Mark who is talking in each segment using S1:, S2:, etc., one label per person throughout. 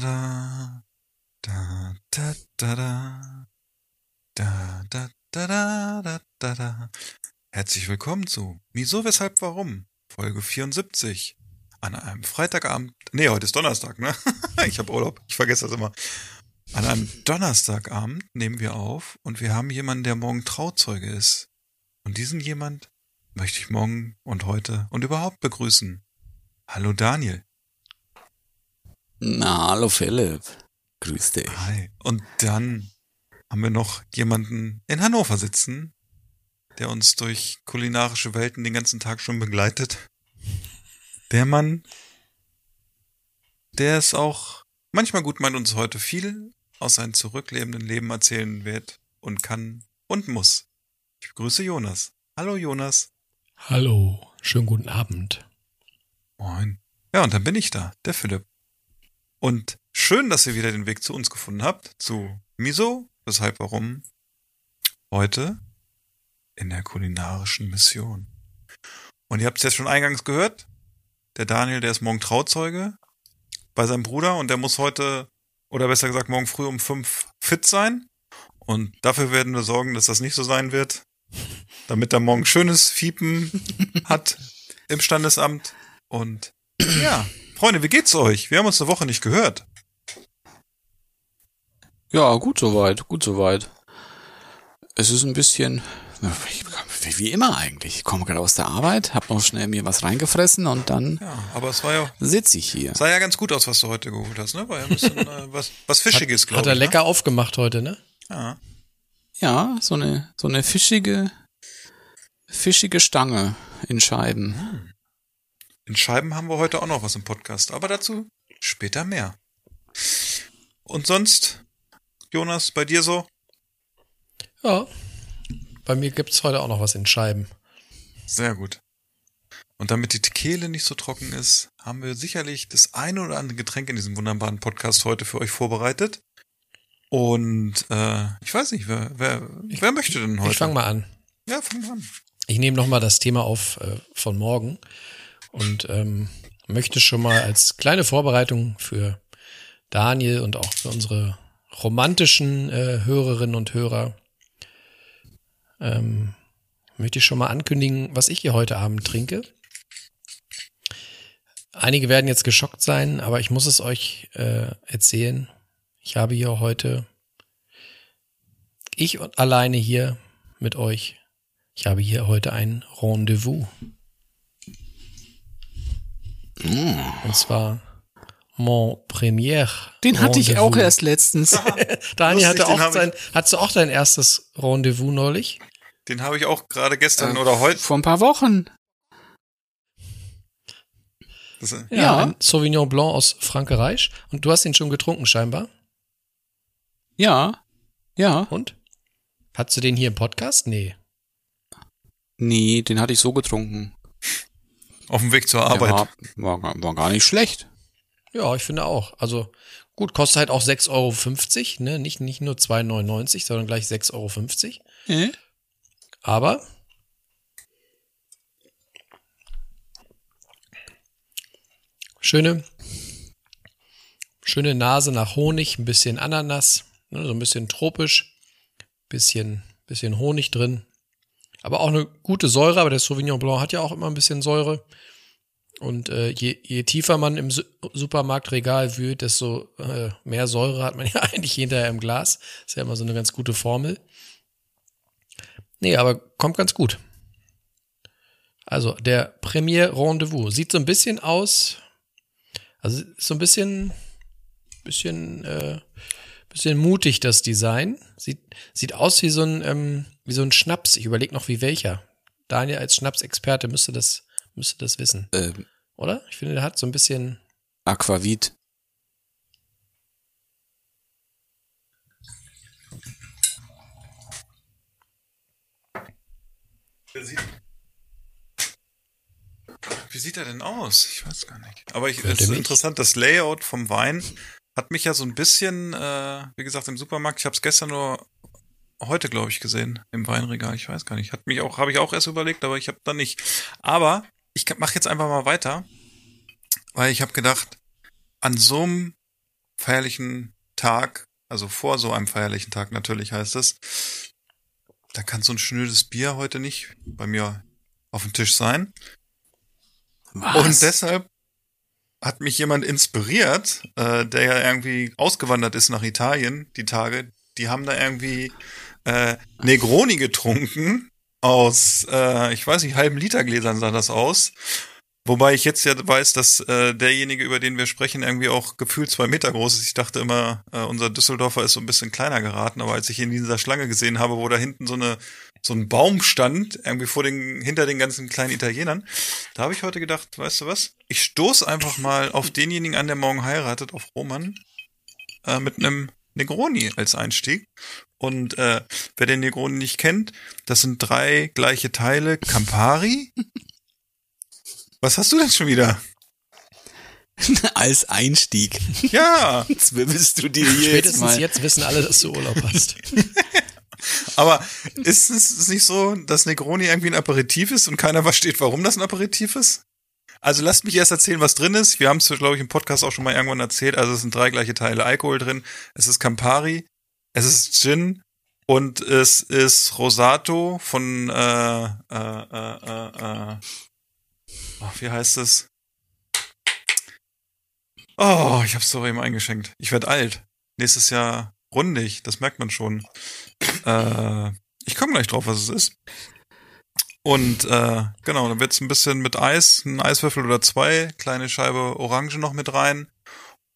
S1: Da, da, da. Da, da, da, da. Da, da, da, da, da. Herzlich willkommen zu Wieso, Weshalb, Warum? Folge 74. An einem Freitagabend. Nee, heute ist Donnerstag, ne? ich habe Urlaub. Ich vergesse das immer. An einem Donnerstagabend nehmen wir auf und wir haben jemanden, der morgen Trauzeuge ist. Und diesen jemand möchte ich morgen und heute und überhaupt begrüßen. Hallo Daniel.
S2: Na, hallo Philipp. Grüß dich.
S1: Hi. Und dann haben wir noch jemanden in Hannover sitzen, der uns durch kulinarische Welten den ganzen Tag schon begleitet. Der Mann, der es auch manchmal gut meint, uns heute viel aus seinem zurücklebenden Leben erzählen wird und kann und muss. Ich begrüße Jonas. Hallo Jonas.
S3: Hallo, schönen guten Abend.
S1: Moin. Ja, und dann bin ich da, der Philipp. Und schön, dass ihr wieder den Weg zu uns gefunden habt, zu Miso, weshalb, warum, heute in der kulinarischen Mission. Und ihr habt es jetzt schon eingangs gehört, der Daniel, der ist morgen Trauzeuge bei seinem Bruder und der muss heute, oder besser gesagt morgen früh um fünf fit sein. Und dafür werden wir sorgen, dass das nicht so sein wird, damit er morgen schönes Fiepen hat im Standesamt. Und ja, Freunde, wie geht's euch? Wir haben uns eine Woche nicht gehört.
S2: Ja, gut soweit, gut soweit. Es ist ein bisschen, wie immer eigentlich. Ich komme gerade aus der Arbeit, hab noch schnell mir was reingefressen und dann
S1: ja, aber es war ja,
S2: sitze ich hier.
S1: Sah ja ganz gut aus, was du heute geholt hast, ne? War ja ein bisschen äh, was, was Fischiges, glaube ich.
S3: Hat er
S1: ne?
S3: lecker aufgemacht heute, ne?
S1: Ja.
S2: Ja, so eine, so eine fischige, fischige Stange in Scheiben.
S1: Hm. In Scheiben haben wir heute auch noch was im Podcast, aber dazu später mehr. Und sonst, Jonas, bei dir so?
S3: Ja, bei mir gibt's heute auch noch was in Scheiben.
S1: Sehr gut. Und damit die Kehle nicht so trocken ist, haben wir sicherlich das eine oder andere Getränk in diesem wunderbaren Podcast heute für euch vorbereitet. Und äh, ich weiß nicht, wer, wer, wer möchte denn heute?
S3: Ich fange mal an.
S1: Ja, fang mal an.
S3: Ich nehme noch mal das Thema auf äh, von morgen und ähm, möchte schon mal als kleine Vorbereitung für Daniel und auch für unsere romantischen äh, Hörerinnen und Hörer ähm, möchte ich schon mal ankündigen, was ich hier heute Abend trinke. Einige werden jetzt geschockt sein, aber ich muss es euch äh, erzählen. Ich habe hier heute, ich alleine hier mit euch, ich habe hier heute ein Rendezvous.
S2: Mm.
S3: Und zwar Mon Premier.
S2: Den hatte ich auch erst letztens.
S3: Daniel
S1: Lustig,
S3: hatte auch sein, hattest du auch dein erstes Rendezvous neulich?
S1: Den habe ich auch gerade gestern
S2: Äh,
S1: oder heute.
S2: Vor ein paar Wochen.
S1: Das,
S3: Ja,
S2: Ja.
S3: ein Sauvignon Blanc aus Frankreich. Und du hast ihn schon getrunken scheinbar.
S2: Ja. Ja.
S3: Und? Hattest du den hier im Podcast? Nee.
S2: Nee, den hatte ich so getrunken.
S1: Auf dem Weg zur Arbeit.
S2: war, war, war gar nicht schlecht.
S3: Ja, ich finde auch. Also gut, kostet halt auch 6,50 Euro, ne? Nicht, nicht nur 2,99, sondern gleich 6,50 Euro.
S2: Äh?
S3: Aber schöne, schöne Nase nach Honig, ein bisschen Ananas, ne, so ein bisschen tropisch, bisschen, bisschen Honig drin. Aber auch eine gute Säure, aber der Sauvignon Blanc hat ja auch immer ein bisschen Säure. Und äh, je, je tiefer man im Su Supermarktregal wühlt, desto äh, mehr Säure hat man ja eigentlich hinterher im Glas. Ist ja immer so eine ganz gute Formel. Nee, aber kommt ganz gut. Also der Premier Rendezvous sieht so ein bisschen aus, also so ein bisschen, bisschen, äh, bisschen mutig das Design. Sieht, sieht aus wie so ein, ähm, wie so ein Schnaps. Ich überlege noch wie welcher. Daniel als Schnapsexperte müsste das, müsste das wissen,
S2: Ähm,
S3: oder? Ich finde, der hat so ein bisschen.
S2: Aquavit.
S1: Wie sieht er denn aus? Ich weiß gar nicht. Aber ich, es ist interessant, das Layout vom Wein hat mich ja so ein bisschen, äh, wie gesagt, im Supermarkt, ich habe es gestern nur heute, glaube ich, gesehen, im Weinregal, ich weiß gar nicht. Hat mich auch, habe ich auch erst überlegt, aber ich habe da nicht. Aber ich mache jetzt einfach mal weiter, weil ich habe gedacht, an so einem feierlichen Tag, also vor so einem feierlichen Tag natürlich heißt es, da kann so ein schnödes Bier heute nicht bei mir auf dem Tisch sein.
S2: Was?
S1: Und deshalb hat mich jemand inspiriert, äh, der ja irgendwie ausgewandert ist nach Italien, die Tage. Die haben da irgendwie äh, Negroni getrunken aus, äh, ich weiß nicht, halben Liter Gläsern sah das aus. Wobei ich jetzt ja weiß, dass äh, derjenige, über den wir sprechen, irgendwie auch gefühlt zwei Meter groß ist. Ich dachte immer, äh, unser Düsseldorfer ist so ein bisschen kleiner geraten, aber als ich ihn in dieser Schlange gesehen habe, wo da hinten so eine so ein Baum stand, irgendwie vor den, hinter den ganzen kleinen Italienern, da habe ich heute gedacht, weißt du was? Ich stoß einfach mal auf denjenigen an, der morgen heiratet, auf Roman, äh, mit einem Negroni als Einstieg. Und äh, wer den Negroni nicht kennt, das sind drei gleiche Teile Campari. Was hast du denn schon wieder?
S2: Als Einstieg.
S1: Ja,
S2: Zwirbelst du dir hier jetzt
S3: Spätestens
S2: mal.
S3: jetzt wissen alle, dass du Urlaub hast.
S1: aber ist es nicht so, dass Negroni irgendwie ein Aperitif ist und keiner versteht, warum das ein Aperitif ist? Also lasst mich erst erzählen, was drin ist. Wir haben es, glaube ich, im Podcast auch schon mal irgendwann erzählt. Also es sind drei gleiche Teile Alkohol drin. Es ist Campari, es ist Gin und es ist Rosato von äh, äh, äh, äh, äh, oh, wie heißt es? Oh, ich hab's so eben eingeschenkt. Ich werd alt. Nächstes Jahr rundig, das merkt man schon. Äh, ich komme gleich drauf, was es ist. Und äh, genau, dann wird's ein bisschen mit Eis, ein Eiswürfel oder zwei, kleine Scheibe Orange noch mit rein.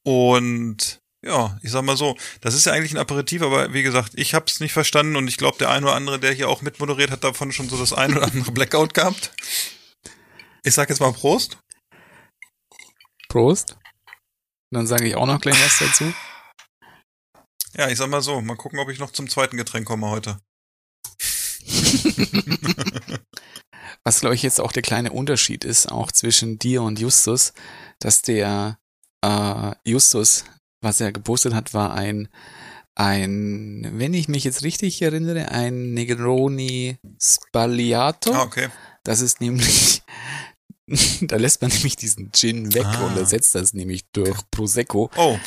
S1: Und ja, ich sag mal so, das ist ja eigentlich ein Aperitif, aber wie gesagt, ich hab's nicht verstanden und ich glaube, der ein oder andere, der hier auch mitmoderiert, hat davon schon so das ein oder andere Blackout gehabt. Ich sag jetzt mal Prost.
S2: Prost. Dann sage ich auch noch gleich was dazu.
S1: Ja, ich sag mal so, mal gucken, ob ich noch zum zweiten Getränk komme heute.
S2: Was, glaube ich, jetzt auch der kleine Unterschied ist, auch zwischen dir und Justus, dass der äh, Justus, was er gepostet hat, war ein, ein, wenn ich mich jetzt richtig erinnere, ein Negroni Spagliato.
S1: Ah, okay.
S2: Das ist nämlich, da lässt man nämlich diesen Gin weg
S1: Ah.
S2: und ersetzt das nämlich durch Prosecco
S1: Oh,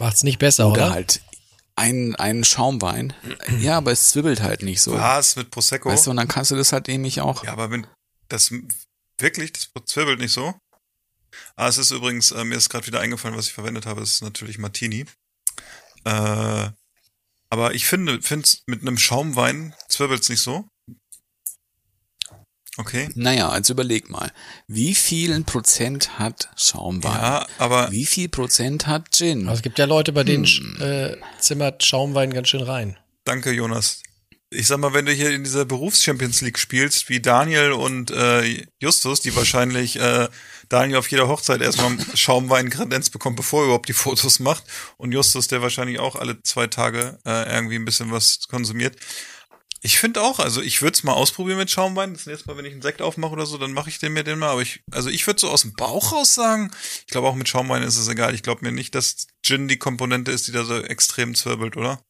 S3: Macht's nicht besser,
S2: oder
S3: oder?
S2: halt ein, ein Schaumwein. Ja, aber es zwibbelt halt nicht so.
S1: was mit Prosecco?
S2: Weißt du, und dann kannst du das halt nämlich auch.
S1: Ja, aber wenn das wirklich, das zwirbelt nicht so. Ah, es ist übrigens, äh, mir ist gerade wieder eingefallen, was ich verwendet habe, das ist natürlich Martini. Äh, aber ich finde, find's mit einem Schaumwein zwirbelt's nicht so. Okay.
S2: Naja, also überleg mal. Wie vielen Prozent hat Schaumwein?
S1: Ja, aber
S2: Wie viel Prozent hat Gin?
S3: Also es gibt ja Leute, bei denen
S2: Hm.
S3: äh, zimmert Schaumwein ganz schön rein.
S1: danke, Jonas. Ich sag mal, wenn du hier in dieser Berufs-Champions League spielst, wie Daniel und äh, Justus, die wahrscheinlich äh, Daniel auf jeder Hochzeit erstmal Schaumwein Kredenz bekommt, bevor er überhaupt die Fotos macht. Und Justus, der wahrscheinlich auch alle zwei Tage äh, irgendwie ein bisschen was konsumiert. Ich finde auch, also ich würde es mal ausprobieren mit Schaumwein. Das nächste Mal, wenn ich einen Sekt aufmache oder so, dann mache ich den mir den mal. Aber ich, also ich würde so aus dem Bauch raus sagen, ich glaube auch mit Schaumwein ist es egal. Ich glaube mir nicht, dass Gin die Komponente ist, die da so extrem zwirbelt, oder?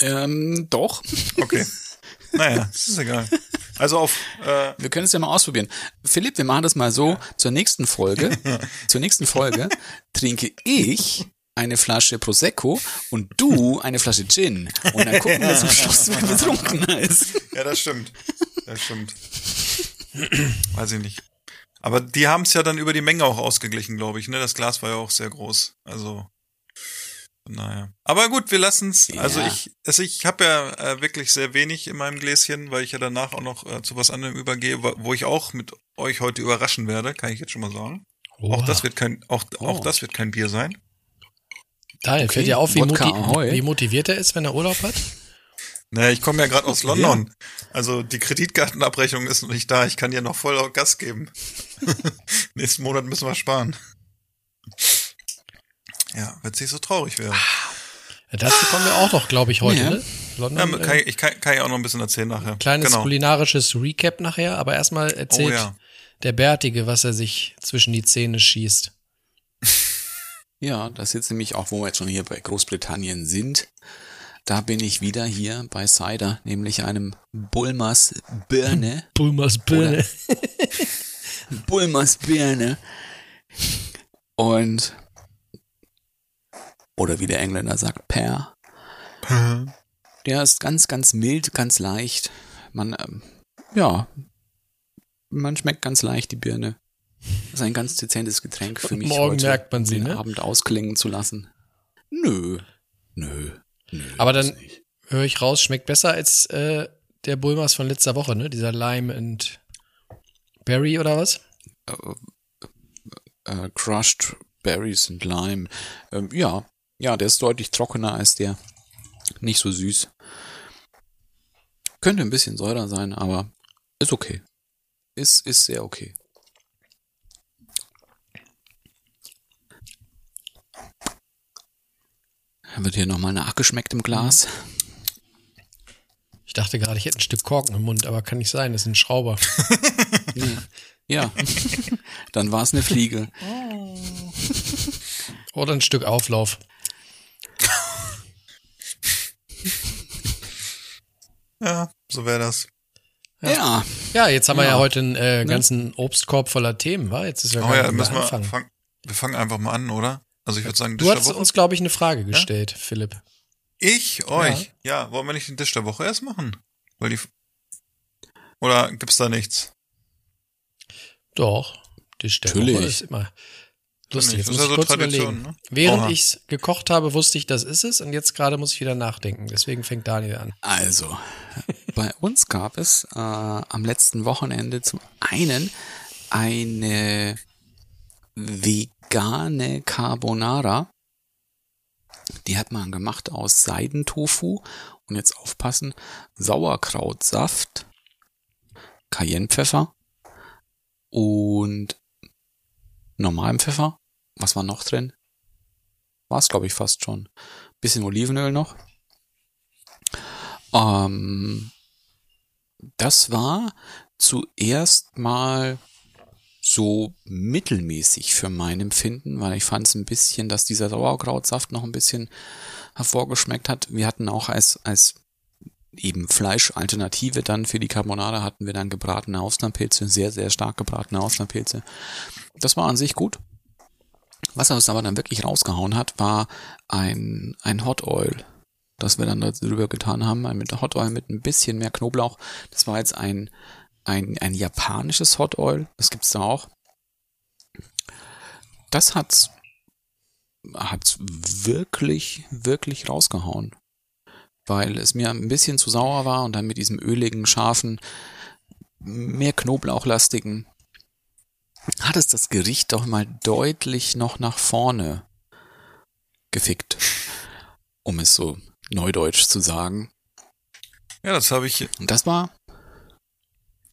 S2: Ähm, doch.
S1: Okay. naja, es ist egal. Also auf, äh,
S2: Wir können es ja mal ausprobieren. Philipp, wir machen das mal so. Zur nächsten Folge, zur nächsten Folge trinke ich eine Flasche Prosecco und du eine Flasche Gin. Und dann gucken wir zum Schluss, wer betrunkener ist.
S1: ja, das stimmt. Das stimmt. Weiß ich nicht. Aber die haben es ja dann über die Menge auch ausgeglichen, glaube ich. Ne, das Glas war ja auch sehr groß. Also naja. Aber gut, wir lassen's. Also
S2: Ja.
S1: ich, also ich habe ja äh, wirklich sehr wenig in meinem Gläschen, weil ich ja danach auch noch äh, zu was anderem übergehe, wo ich auch mit euch heute überraschen werde, kann ich jetzt schon mal sagen. Auch
S3: Oha.
S1: das wird kein, auch, auch
S2: Oh.
S1: das wird kein Bier sein.
S3: Daniel,
S2: Okay,
S3: fällt dir auf, wie,
S2: Wodka
S3: moti wie motiviert er ist, wenn er Urlaub hat?
S1: Naja, ich komme ja gerade aus London. Also die Kreditkartenabrechnung ist noch nicht da. Ich kann dir noch voll Gas geben. Nächsten Monat müssen wir sparen. Ja, wird nicht so traurig werden.
S3: Ja, dazu kommen wir auch noch, glaube ich, heute.
S2: Ja.
S3: Ne?
S1: Ja,
S3: London,
S1: kann,
S3: äh,
S1: ich- ich kann, kann ich auch noch ein bisschen erzählen nachher.
S3: kleines
S1: genau.
S3: kulinarisches Recap nachher, aber erstmal erzählt
S1: Oh ja.
S3: der Bärtige, was er sich zwischen die Zähne schießt.
S2: Ja, das ist jetzt nämlich auch, wo wir jetzt schon hier bei Großbritannien sind. Da bin ich wieder hier bei Cider, nämlich einem Bulmers Birne.
S3: Bulmers Birne.
S2: Bulmers Birne. Und, oder wie der Engländer sagt, Per. Der ist ganz, ganz mild, ganz leicht. Man, ähm, ja, man schmeckt ganz leicht die Birne. Das ist ein ganz dezentes Getränk für mich.
S3: Morgen
S2: heute,
S3: merkt man sie,
S2: den
S3: ne?
S2: Abend ausklingen zu lassen. Nö, nö, nö.
S3: Aber dann höre ich raus, schmeckt besser als äh, der Bulmers von letzter Woche, ne? Dieser Lime and Berry oder was?
S2: äh, Crushed Berries und Lime. Ähm, ja, ja, der ist deutlich trockener als der. Nicht so süß. Könnte ein bisschen säurer sein, aber ist okay. Ist, ist sehr okay. Wird hier nochmal nachgeschmeckt im Glas.
S3: Ich dachte gerade, ich hätte ein Stück Korken im Mund, aber kann nicht sein, das ist ein Schrauber.
S2: Nee. Ja, dann war es eine Fliege.
S3: Oder ein Stück Auflauf.
S1: Ja, so wäre das.
S2: Ja,
S3: Ja, jetzt haben wir ja
S2: Ja.
S3: heute einen äh, ganzen Obstkorb voller Themen, wa? Jetzt ist ja
S1: Oh
S3: gar
S1: ja, müssen wir
S3: anfangen.
S1: fangen. Wir fangen einfach mal an, oder? Also ich würde sagen,
S3: Du hast uns, glaube ich, eine Frage gestellt, Philipp.
S1: Ich euch. Ja. wollen wir nicht den Tisch der Woche erst machen? Weil die oder gibt's da nichts?
S3: Doch, Tisch der
S2: Natürlich.
S3: Woche ist immer lustig. Jetzt
S1: Das ist
S3: muss
S1: ja
S3: ich
S1: so
S3: kurz
S1: Tradition,
S3: überlegen.
S1: ne?
S3: Während
S1: Oha.
S3: ich gekocht habe, wusste ich, das ist es und jetzt gerade muss ich wieder nachdenken. Deswegen fängt Daniel an.
S2: Also, bei uns gab es äh, am letzten Wochenende zum einen eine vegane Carbonara. Die hat man gemacht aus Seidentofu und jetzt aufpassen, Sauerkrautsaft, Cayennepfeffer und normalem Pfeffer. Was war noch drin? War es, glaube ich, fast schon. Bisschen Olivenöl noch. Ähm, das war zuerst mal so mittelmäßig für mein Empfinden, weil ich fand es ein bisschen, dass dieser Sauerkrautsaft noch ein bisschen hervorgeschmeckt hat. Wir hatten auch als, als eben Fleischalternative dann für die Carbonara hatten wir dann gebratene Austernpilze, sehr, sehr stark gebratene Austernpilze. Das war an sich gut. Was uns aber dann wirklich rausgehauen hat, war ein, ein Hot Oil, das wir dann darüber getan haben, mit Hot Oil mit ein bisschen mehr Knoblauch. Das war jetzt ein, ein, ein japanisches Hot Oil, das gibt's da auch. Das hat's, hat's wirklich, wirklich rausgehauen. Weil es mir ein bisschen zu sauer war und dann mit diesem öligen, scharfen, mehr Knoblauchlastigen hat es das Gericht doch mal deutlich noch nach vorne gefickt, um es so neudeutsch zu sagen.
S1: Ja, das habe ich.
S2: Und das war,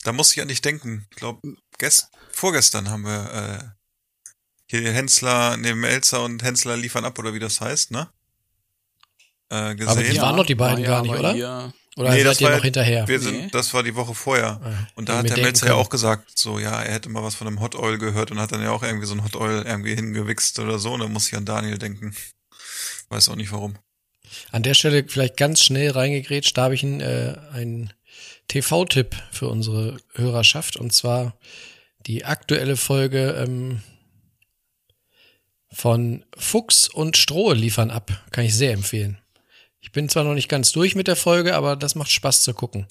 S1: Da muss ich an dich denken. Ich glaube, gest, vorgestern haben wir äh, hier Hensler neben Elster und Hensler liefern ab oder wie das heißt, ne? Äh, gesehen.
S3: Aber die waren doch die beiden
S2: war
S3: gar nicht,
S2: bei
S3: oder?
S2: ihr-
S3: Oder
S1: Nee,
S3: seid
S1: das
S3: ihr
S1: war-
S3: noch hinterher?
S1: Wir
S2: Nee.
S1: sind, das war die Woche vorher.
S3: Ah,
S1: Und da hat der Melzer ja auch gesagt, so, ja, er hätte mal was von einem Hot Oil gehört und hat dann ja auch irgendwie so ein Hot Oil irgendwie hingewichst oder so. Und da muss ich an Daniel denken. Weiß auch nicht warum.
S3: An der Stelle vielleicht ganz schnell reingegrätscht, da habe ich einen, äh, einen TV-Tipp für unsere Hörerschaft und zwar die aktuelle Folge ähm, von Fuchs und Strohe liefern ab. Kann ich sehr empfehlen. Ich bin zwar noch nicht ganz durch mit der Folge, aber das macht Spaß zu gucken.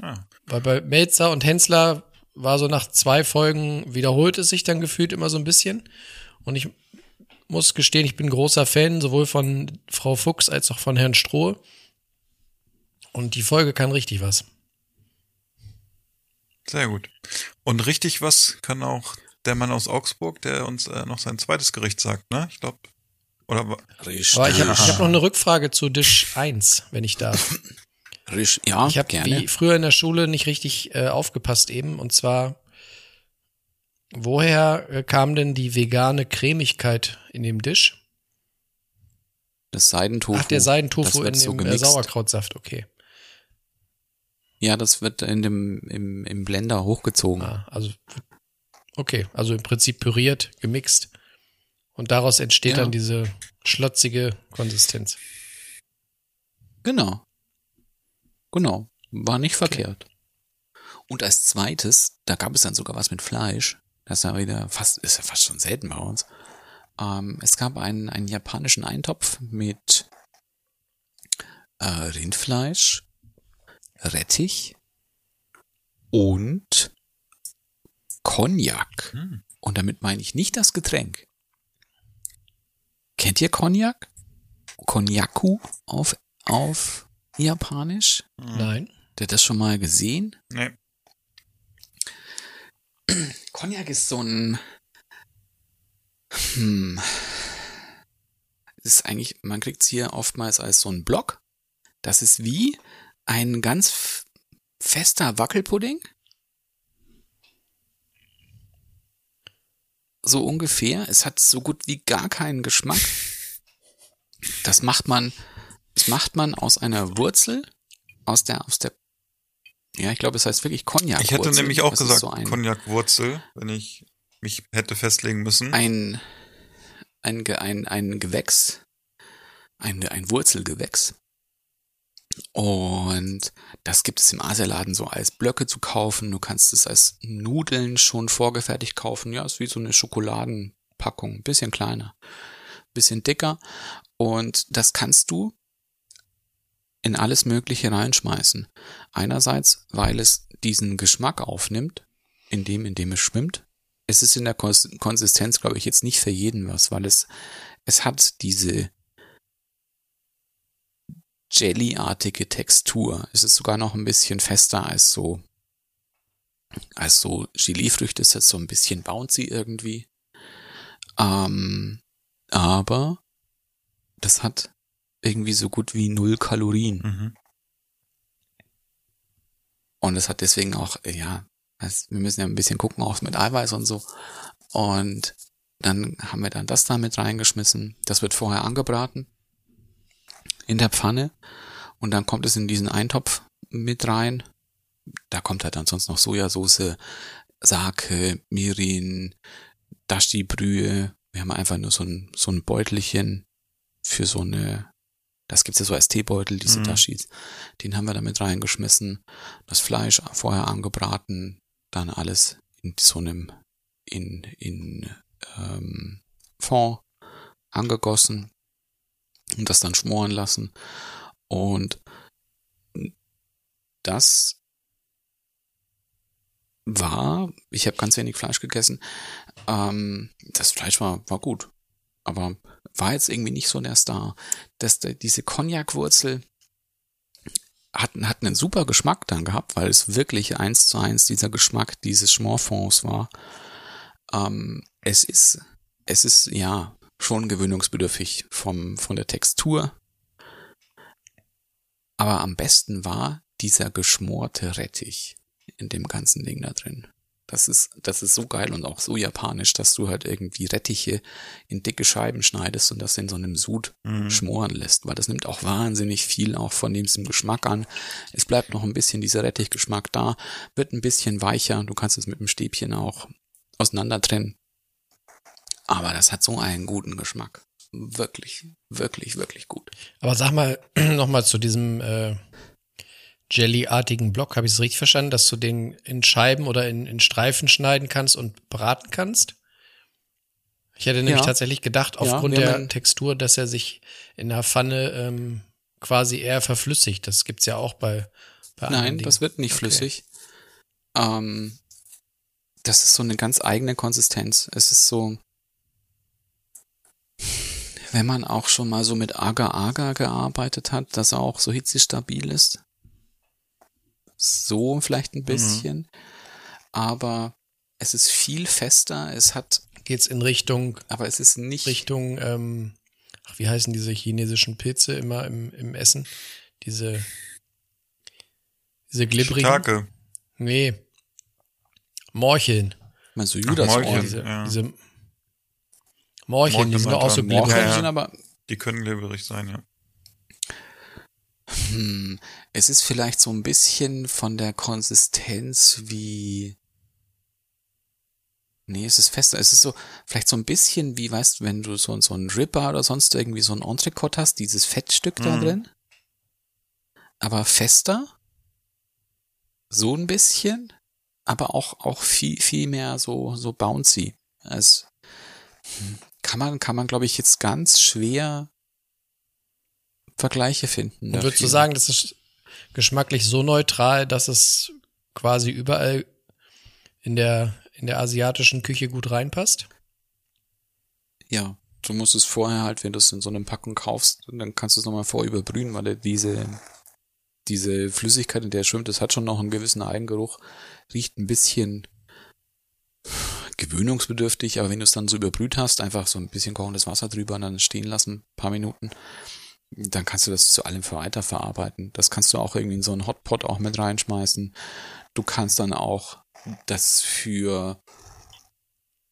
S1: Ah.
S3: Weil bei Melzer und Hensler war so nach zwei Folgen wiederholt es sich dann gefühlt immer so ein bisschen. Und ich muss gestehen, ich bin großer Fan sowohl von Frau Fuchs als auch von Herrn Strohe. Und die Folge kann richtig was.
S1: Sehr gut. Und richtig was kann auch der Mann aus Augsburg, der uns äh, noch sein zweites Gericht sagt, ne? Ich glaube. Oder wa-
S3: Aber ich habe hab noch eine Rückfrage zu Dish 1, wenn ich darf.
S2: Risch, ja,
S3: Ich habe
S2: gerne.
S3: wie früher in der Schule nicht richtig äh, aufgepasst eben. Und zwar, woher äh, kam denn die vegane Cremigkeit in dem Dish?
S2: Das Seidentofu.
S3: Ach, der Seidentofu
S2: wird
S3: in
S2: so
S3: dem äh,
S2: gemixt.
S3: Sauerkrautsaft, okay.
S2: Ja, das wird in dem, im, im Blender hochgezogen.
S3: Ah, also, okay, also im Prinzip püriert, gemixt. Und daraus entsteht
S2: Ja.
S3: dann diese schlotzige Konsistenz.
S2: Genau. Genau. War nicht verkehrt. Und als zweites, da gab es dann sogar was mit Fleisch. Das ist ja wieder fast, ist ja fast schon selten bei uns. Ähm, es gab einen, einen japanischen Eintopf mit äh, Rindfleisch, Rettich und Cognac.
S1: Hm.
S2: Und damit meine ich nicht das Getränk. Kennt ihr Cognac? Konjaku auf, auf Japanisch?
S3: Nein.
S2: Habt ihr das schon mal gesehen?
S1: Nee.
S2: Cognac ist so ein. Hm. Ist eigentlich, man kriegt es hier oftmals als so ein Block. Das ist wie ein ganz fester Wackelpudding. So ungefähr. Es hat so gut wie gar keinen Geschmack. Das macht man, das macht man aus einer Wurzel, aus der, aus der, ja, ich glaube, es heißt wirklich Cognac.
S1: Ich hätte nämlich auch
S2: das
S1: gesagt
S2: so
S1: Cognac-Wurzel, wenn ich mich hätte festlegen müssen.
S2: ein, ein, ein, ein Gewächs, ein, ein Wurzelgewächs. Und das gibt es im Asialaden so als Blöcke zu kaufen. Du kannst es als Nudeln schon vorgefertigt kaufen. Ja, ist wie so eine Schokoladenpackung. Bisschen kleiner, bisschen dicker. Und das kannst du in alles Mögliche reinschmeißen. Einerseits, weil es diesen Geschmack aufnimmt, in dem, in dem es schwimmt. Es ist in der Kons Konsistenz, glaube ich, jetzt nicht für jeden was, weil es, es hat diese Jelly-artige Textur. Es ist sogar noch ein bisschen fester als so, als so Gelifrüchte. Es ist so ein bisschen bouncy irgendwie. Ähm, aber das hat irgendwie so gut wie null Kalorien.
S1: Mhm.
S2: Und es hat deswegen auch, ja, also wir müssen ja ein bisschen gucken, auch mit Eiweiß und so. Und dann haben wir dann das da mit reingeschmissen. Das wird vorher angebraten in der Pfanne. Und dann kommt es in diesen Eintopf mit rein. Da kommt halt dann sonst noch Sojasauce, Sake, Mirin, Dashi-Brühe. Wir haben einfach nur so ein, so ein Beutelchen für so eine, das gibt's ja so als Teebeutel, diese
S1: Mhm.
S2: Dashis. Den haben wir da mit reingeschmissen. Das Fleisch vorher angebraten, dann alles in so einem, in, in ähm, Fond angegossen und das dann schmoren lassen. Und das war, ich habe ganz wenig Fleisch gegessen. Ähm, das Fleisch war, war gut, aber war jetzt irgendwie nicht so der Star. Das, diese Cognac-Wurzel hat, hat einen super Geschmack dann gehabt, weil es wirklich eins zu eins dieser Geschmack dieses Schmorfonds war. Ähm, es ist, es ist ja schon gewöhnungsbedürftig vom, von der Textur. Aber am besten war dieser geschmorte Rettich in dem ganzen Ding da drin. Das ist, das ist so geil und auch so japanisch, dass du halt irgendwie Rettiche in dicke Scheiben schneidest und das in so einem Sud
S1: Mhm.
S2: schmoren lässt, weil das nimmt auch wahnsinnig viel auch von diesem Geschmack an. Es bleibt noch ein bisschen dieser Rettichgeschmack da, wird ein bisschen weicher. Du kannst es mit dem Stäbchen auch auseinander trennen. Aber das hat so einen guten Geschmack. Wirklich, wirklich, wirklich gut.
S3: Aber sag mal, nochmal zu diesem äh, Jelly-artigen Block. Habe ich es richtig verstanden, dass du den in Scheiben oder in, in Streifen schneiden kannst und braten kannst? Ich hätte nämlich
S2: Ja.
S3: tatsächlich gedacht,
S2: Ja,
S3: aufgrund
S2: wir
S3: der Textur, dass er sich in der Pfanne ähm, quasi eher verflüssigt. Das gibt's ja auch bei, bei anderen
S2: Nein, das wird nicht
S3: Okay.
S2: flüssig. Ähm, das ist so eine ganz eigene Konsistenz. Es ist so, wenn man auch schon mal so mit Agar-Agar gearbeitet hat, dass er auch so hitzestabil ist. So vielleicht
S3: Mhm.
S2: ein bisschen. Aber es ist viel fester. Es hat,
S3: Geht's in Richtung,
S2: aber es ist nicht.
S3: Richtung, ähm, ach, wie heißen diese chinesischen Pilze immer im, im Essen? Diese, diese glibbrigen.
S1: Shiitake.
S3: Nee. Morcheln.
S2: Meinst du
S1: Ach,
S2: Judas
S1: Morcheln.
S3: Diese,
S1: ja.
S3: diese Morcheln, die sind
S1: Morcheln
S3: doch auch so glibberig.
S2: Morcheln
S1: Ja,
S2: aber,
S1: Die können glibberig sein, ja.
S2: Hm, es ist vielleicht so ein bisschen von der Konsistenz wie. Nee, es ist fester. Es ist so, vielleicht so ein bisschen wie, weißt du, wenn du so, so ein Ripper oder sonst irgendwie so ein Entrecote hast, dieses Fettstück da
S1: Mhm.
S2: drin. Aber fester. So ein bisschen. Aber auch, auch viel, viel mehr so, so bouncy. Es hm, kann man, kann man, glaube ich, jetzt ganz schwer Vergleiche finden.
S3: Und würdest du
S2: dafür.
S3: sagen, das ist geschmacklich so neutral, dass es quasi überall in der, in der asiatischen Küche gut reinpasst?
S2: Ja, du musst es vorher halt, wenn du es in so einer Packung kaufst, dann kannst du es nochmal vorüberbrühen, weil diese, diese Flüssigkeit, in der er schwimmt, das hat schon noch einen gewissen Eigengeruch, riecht ein bisschen gewöhnungsbedürftig, aber wenn du es dann so überbrüht hast, einfach so ein bisschen kochendes Wasser drüber und dann stehen lassen, ein paar Minuten, dann kannst du das zu allem weiter verarbeiten. Das kannst du auch irgendwie in so einen Hotpot auch mit reinschmeißen. Du kannst dann auch das für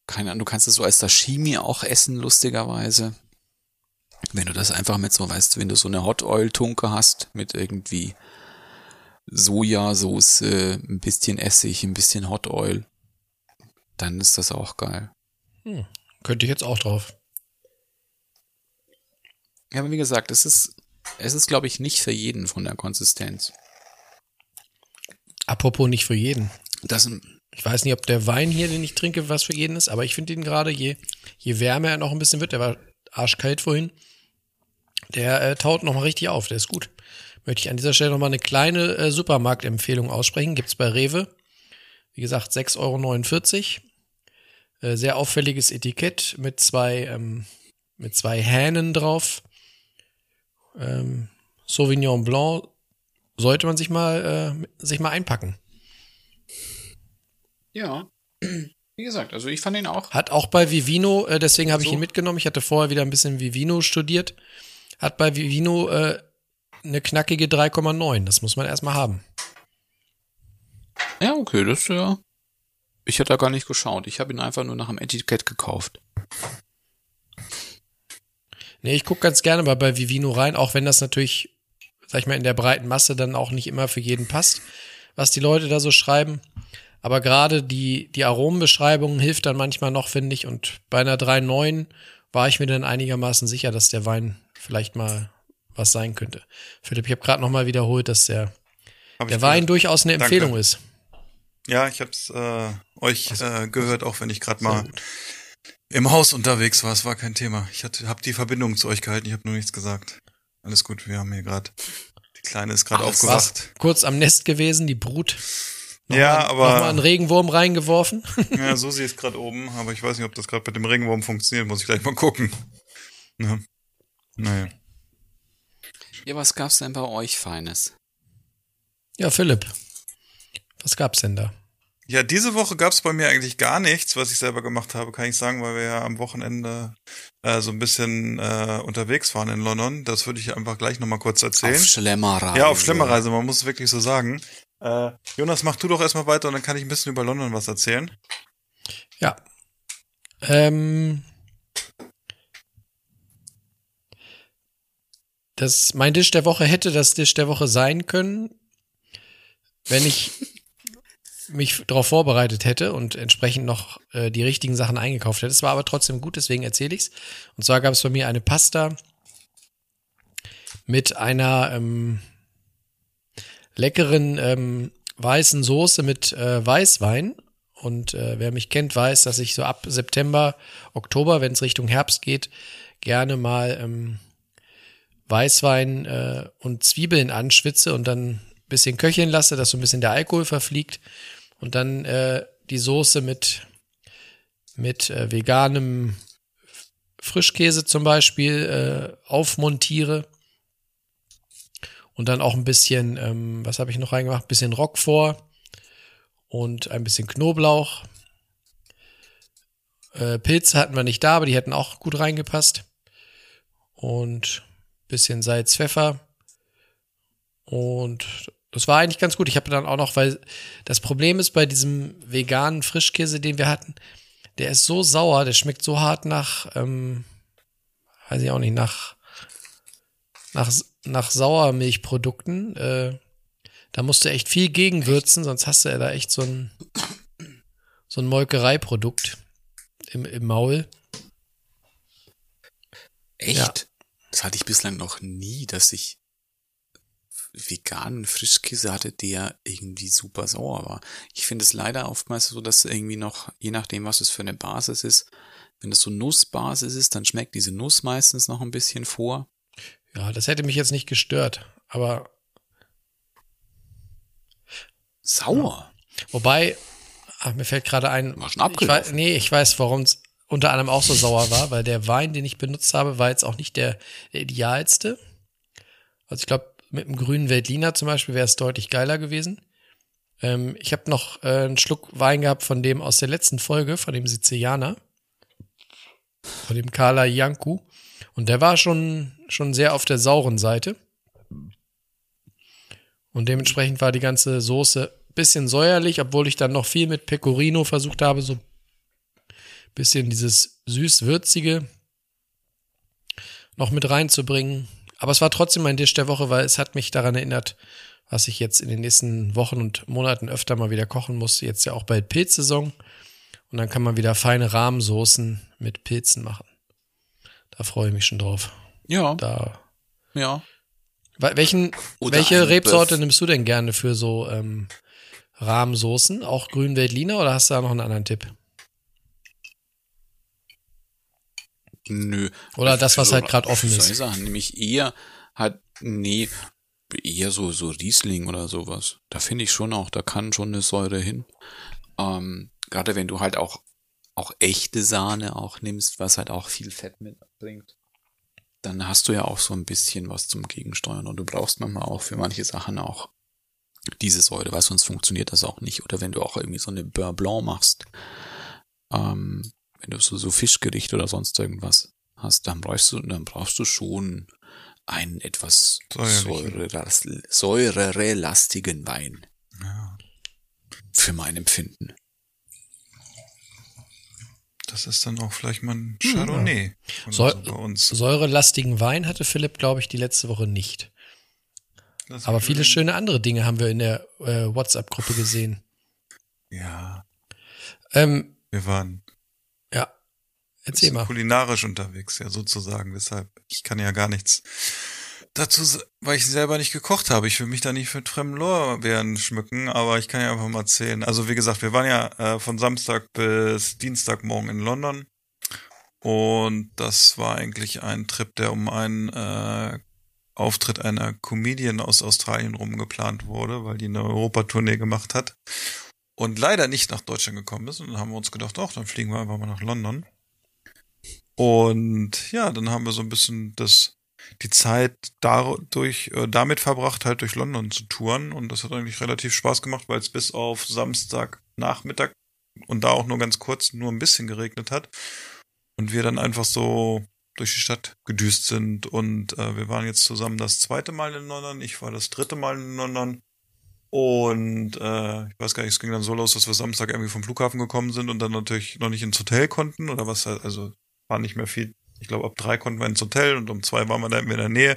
S2: keine Ahnung, du kannst es so als Sashimi auch essen, lustigerweise. Wenn du das einfach mit so, weißt du, wenn du so eine Hot Oil Tunke hast, mit irgendwie Sojasauce, ein bisschen Essig, ein bisschen Hot Oil, dann ist das auch geil.
S3: Könnte ich jetzt auch drauf.
S2: Ja, aber wie gesagt, es ist, es ist, glaube ich, nicht für jeden von der Konsistenz.
S3: Apropos nicht für jeden.
S2: Das,
S3: Ich weiß nicht, ob der Wein hier, den ich trinke, was für jeden ist, aber ich finde ihn gerade, je, je wärmer er noch ein bisschen wird, der war arschkalt vorhin, der äh, taut noch mal richtig auf, der ist gut. Möchte ich an dieser Stelle noch mal eine kleine äh, Supermarktempfehlung aussprechen. Gibt's bei Rewe. Wie gesagt, 6,49 Euro. Äh, sehr auffälliges Etikett mit zwei, ähm, mit zwei Hähnen drauf. Ähm, Sauvignon Blanc sollte man sich mal, äh, sich mal einpacken.
S2: ja, wie gesagt, also ich fand ihn auch.
S3: Hat auch bei Vivino, äh, deswegen habe ich
S2: So.
S3: ihn mitgenommen. Ich hatte vorher wieder ein bisschen Vivino studiert. Hat bei Vivino äh, eine knackige 3,9. Das muss man erstmal haben.
S2: Ja, okay, das ist ja. Ich hätte da gar nicht geschaut. Ich habe ihn einfach nur nach dem Etikett gekauft.
S3: Nee, ich gucke ganz gerne mal bei Vivino rein, auch wenn das natürlich, sag ich mal, in der breiten Masse dann auch nicht immer für jeden passt, was die Leute da so schreiben. Aber gerade die, die Aromenbeschreibung hilft dann manchmal noch, finde ich. Und bei einer 3,9 war ich mir dann einigermaßen sicher, dass der Wein vielleicht mal was sein könnte. Philipp, ich habe gerade nochmal wiederholt, dass der,
S1: Hab
S3: der Wein
S1: gehört.
S3: durchaus eine
S1: Danke.
S3: Empfehlung ist.
S1: Ja, ich hab's äh, euch äh, gehört, auch wenn ich gerade mal
S3: gut.
S1: im Haus unterwegs war. Es war kein Thema. Ich hatte, hab die Verbindung zu euch gehalten. Ich habe nur nichts gesagt. Alles gut. Wir haben hier gerade die Kleine ist gerade aufgewacht.
S3: Kurz am Nest gewesen, die Brut.
S1: Ja,
S3: Noch mal einen
S1: aber
S3: Regenwurm reingeworfen.
S1: ja, Susi ist gerade oben, aber ich weiß nicht, ob das gerade mit dem Regenwurm funktioniert. Muss ich gleich mal gucken. Ja. Naja.
S2: Ja, was gab's denn bei euch Feines?
S3: Ja, Philipp. Was gab's denn da?
S1: Ja, diese Woche gab's bei mir eigentlich gar nichts, was ich selber gemacht habe, kann ich sagen, weil wir ja am Wochenende äh, so ein bisschen äh, unterwegs waren in London. Das würde ich einfach gleich nochmal kurz erzählen.
S2: Auf Schlemmerreise.
S1: Ja, auf Schlemmerreise, man muss es wirklich so sagen. Äh, Jonas, mach du doch erstmal weiter und dann kann ich ein bisschen über London was erzählen.
S3: Ja. Ähm, das, mein Tisch der Woche hätte das Tisch der Woche sein können, wenn ich mich darauf vorbereitet hätte und entsprechend noch äh, die richtigen Sachen eingekauft hätte. Es war aber trotzdem gut, deswegen erzähle ich's. Und zwar gab es bei mir eine Pasta mit einer ähm, leckeren ähm, weißen Soße mit äh, Weißwein. Und äh, wer mich kennt, weiß, dass ich so ab September, Oktober, wenn es Richtung Herbst geht, gerne mal ähm, Weißwein äh, und Zwiebeln anschwitze und dann bisschen köcheln lasse, dass so ein bisschen der Alkohol verfliegt und dann äh, die Soße mit, mit äh, veganem Frischkäse zum Beispiel äh, aufmontiere und dann auch ein bisschen, ähm, was habe ich noch reingemacht, ein bisschen Roquefort und ein bisschen Knoblauch. Äh, Pilze hatten wir nicht da, aber die hätten auch gut reingepasst. Und bisschen Salz, Pfeffer. Und das war eigentlich ganz gut. Ich habe dann auch noch, weil das Problem ist bei diesem veganen Frischkäse, den wir hatten, der ist so sauer, der schmeckt so hart nach, ähm, weiß ich auch nicht, nach nach, nach Sauermilchprodukten. Äh, da musst du echt viel gegenwürzen, sonst hast du ja da echt so ein, so ein Molkereiprodukt im, im Maul.
S2: Echt?
S3: Ja.
S2: Das hatte ich bislang noch nie, dass ich veganen Frischkäse hatte, der irgendwie super sauer war. Ich finde es leider oftmals so, dass irgendwie noch, je nachdem, was es für eine Basis ist, wenn es so Nussbasis ist, dann schmeckt diese Nuss meistens noch ein bisschen vor.
S3: Ja, das hätte mich jetzt nicht gestört. Aber
S2: Sauer.
S3: wobei, ach, mir fällt gerade ein,
S2: War schon
S3: ich weiß, nee, ich weiß, warum es unter anderem auch so sauer war, weil der Wein, den ich benutzt habe, war jetzt auch nicht der, der idealste. Also ich glaube, mit dem grünen Veltliner zum Beispiel wäre es deutlich geiler gewesen. Ähm, ich habe noch äh, einen Schluck Wein gehabt von dem aus der letzten Folge, von dem Sizilianer, von dem Kala Janku. Und der war schon, schon sehr auf der sauren Seite. Und dementsprechend war die ganze Soße bisschen säuerlich, obwohl ich dann noch viel mit Pecorino versucht habe, so bisschen dieses süß-würzige noch mit reinzubringen. Aber es war trotzdem mein Dish der Woche, weil es hat mich daran erinnert, was ich jetzt in den nächsten Wochen und Monaten öfter mal wieder kochen muss. Jetzt ja auch bald Pilzsaison. Und dann kann man wieder feine Rahmsoßen mit Pilzen machen. Da freue ich mich schon drauf.
S2: Ja,
S3: Da.
S2: ja.
S3: Wel- Welchen,
S2: Oder
S3: welche Rebsorte
S2: Bœuf.
S3: nimmst du denn gerne für so ähm, Rahmsoßen? Auch grün Veltliner oder hast du da noch einen anderen Tipp?
S2: Nö.
S3: Oder das, was
S2: Für-
S3: halt grad offen ist.
S2: Sachen, nämlich eher hat, nee, eher so, so Riesling oder sowas. Da finde ich schon auch, da kann schon eine Säure hin. Ähm, gerade wenn du halt auch, auch echte Sahne auch nimmst, was halt auch viel Fett mitbringt, dann hast du ja auch so ein bisschen was zum Gegensteuern und du brauchst manchmal auch für manche Sachen auch diese Säure, weil sonst funktioniert das auch nicht. Oder wenn du auch irgendwie so eine Beurre Blanc machst, ähm, wenn du so, so Fischgericht oder sonst irgendwas hast, dann brauchst du, dann brauchst du schon einen etwas säureras- säurerelastigen Wein.
S1: Ja.
S2: Für mein Empfinden.
S1: Das ist dann auch vielleicht mal ein Chardonnay. oder
S3: Soll-
S1: so.
S3: Säurelastigen Wein hatte Philipp, glaube ich, die letzte Woche nicht.
S1: Das
S3: Aber viele
S1: schön.
S3: schöne andere Dinge haben wir in der äh, WhatsApp-Gruppe gesehen.
S1: Ja,
S3: Ähm,
S1: wir waren
S3: ja, erzähl mal.
S1: kulinarisch unterwegs, ja sozusagen. Deshalb, ich kann ja gar nichts dazu, weil ich selber nicht gekocht habe. Ich will mich da nicht mit fremden Lorbeeren schmücken, aber ich kann ja einfach mal erzählen. Also wie gesagt, wir waren ja äh, von Samstag bis Dienstagmorgen in London und das war eigentlich ein Trip, der um einen äh, Auftritt einer Comedian aus Australien rum geplant wurde, weil die eine Europatournee gemacht hat und leider nicht nach Deutschland gekommen ist. Und dann haben wir uns gedacht, ach, dann fliegen wir einfach mal nach London. Und ja, dann haben wir so ein bisschen das, die Zeit dadurch, äh, damit verbracht, halt durch London zu touren. Und das hat eigentlich relativ Spaß gemacht, weil es bis auf Samstag Nachmittag und da auch nur ganz kurz nur ein bisschen geregnet hat. Und wir dann einfach so durch die Stadt gedüst sind. Und äh, wir waren jetzt zusammen das zweite Mal in London. Ich war das dritte Mal in London. Und äh, ich weiß gar nicht, es ging dann so los, dass wir Samstag irgendwie vom Flughafen gekommen sind und dann natürlich noch nicht ins Hotel konnten oder was, halt- also war nicht mehr viel. Ich glaube, ab drei konnten wir ins Hotel und um zwei waren wir da in der Nähe.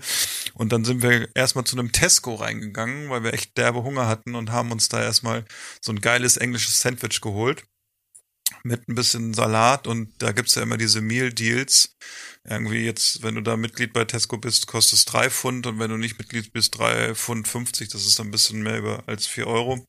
S1: Und dann sind wir erstmal zu einem Tesco reingegangen, weil wir echt derbe Hunger hatten und haben uns da erstmal so ein geiles englisches Sandwich geholt. Mit ein bisschen Salat und da gibt's ja immer diese Meal Deals. Irgendwie jetzt, wenn du da Mitglied bei Tesco bist, kostet es drei Pfund und wenn du nicht Mitglied bist, drei Pfund 50. Das ist dann ein bisschen mehr über als vier Euro.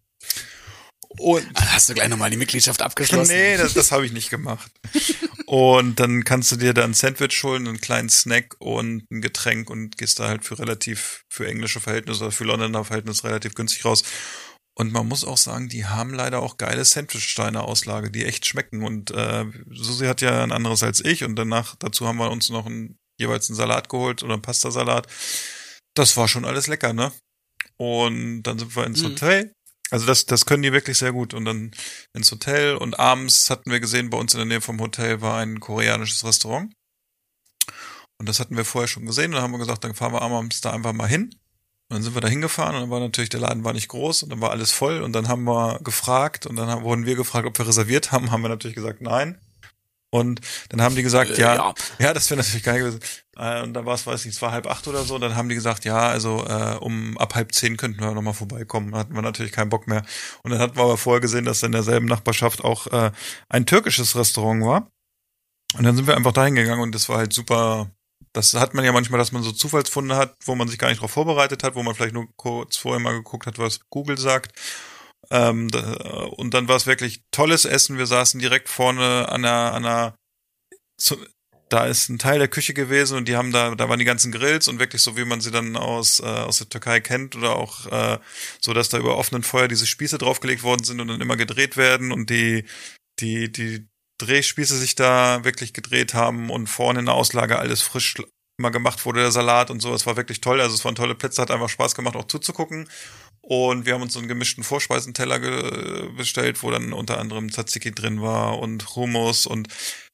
S1: Und
S2: Ah, Hast du gleich nochmal die Mitgliedschaft abgeschlossen?
S1: Nee, das, das habe ich nicht gemacht. Und dann kannst du dir da ein Sandwich holen, einen kleinen Snack und ein Getränk und gehst da halt für relativ, für englische Verhältnisse oder für Londoner Verhältnisse relativ günstig raus. Und man muss auch sagen, die haben leider auch geile Sandwichsteine-Auslage, die echt schmecken. Und äh, Susi hat ja ein anderes als ich und danach dazu haben wir uns noch ein, jeweils einen Salat geholt oder einen Pastasalat. Das war schon alles lecker, ne? Und dann sind wir ins
S2: Mhm.
S1: Hotel. Also das, das können die wirklich sehr gut. Und dann ins Hotel und abends hatten wir gesehen, bei uns in der Nähe vom Hotel war ein koreanisches Restaurant. Und das hatten wir vorher schon gesehen und dann haben wir gesagt, dann fahren wir abends da einfach mal hin. Und dann sind wir da hingefahren und dann war natürlich, der Laden war nicht groß und dann war alles voll und dann haben wir gefragt und dann haben, wurden wir gefragt, ob wir reserviert haben, haben wir natürlich gesagt, nein. Und dann haben die gesagt,
S2: Äh,
S1: ja,
S2: ja.
S1: ja, das wäre natürlich geil gewesen. Äh, und dann war es, weiß nicht, es war halb acht oder so. Dann haben die gesagt, ja, also äh, um ab halb zehn könnten wir nochmal vorbeikommen. Da hatten wir natürlich keinen Bock mehr. Und dann hatten wir aber vorher gesehen, dass in derselben Nachbarschaft auch äh, ein türkisches Restaurant war. Und dann sind wir einfach dahin gegangen und das war halt super. Das hat man ja manchmal, dass man so Zufallsfunde hat, wo man sich gar nicht darauf vorbereitet hat, wo man vielleicht nur kurz vorher mal geguckt hat, was Google sagt. Ähm, und dann war es wirklich tolles Essen. Wir saßen direkt vorne an einer, an einer zu, da ist ein Teil der Küche gewesen und die haben da, da waren die ganzen Grills und wirklich so, wie man sie dann aus, äh, aus der Türkei kennt oder auch äh, so, dass da über offenen Feuer diese Spieße draufgelegt worden sind und dann immer gedreht werden und die, die, die Drehspieße sich da wirklich gedreht haben und vorne in der Auslage alles frisch immer gemacht wurde, der Salat und so. Es war wirklich toll. Also es waren tolle Plätze, hat einfach Spaß gemacht, auch zuzugucken. Und wir haben uns so einen gemischten Vorspeisenteller ge- bestellt, wo dann unter anderem Tzatziki drin war und Hummus und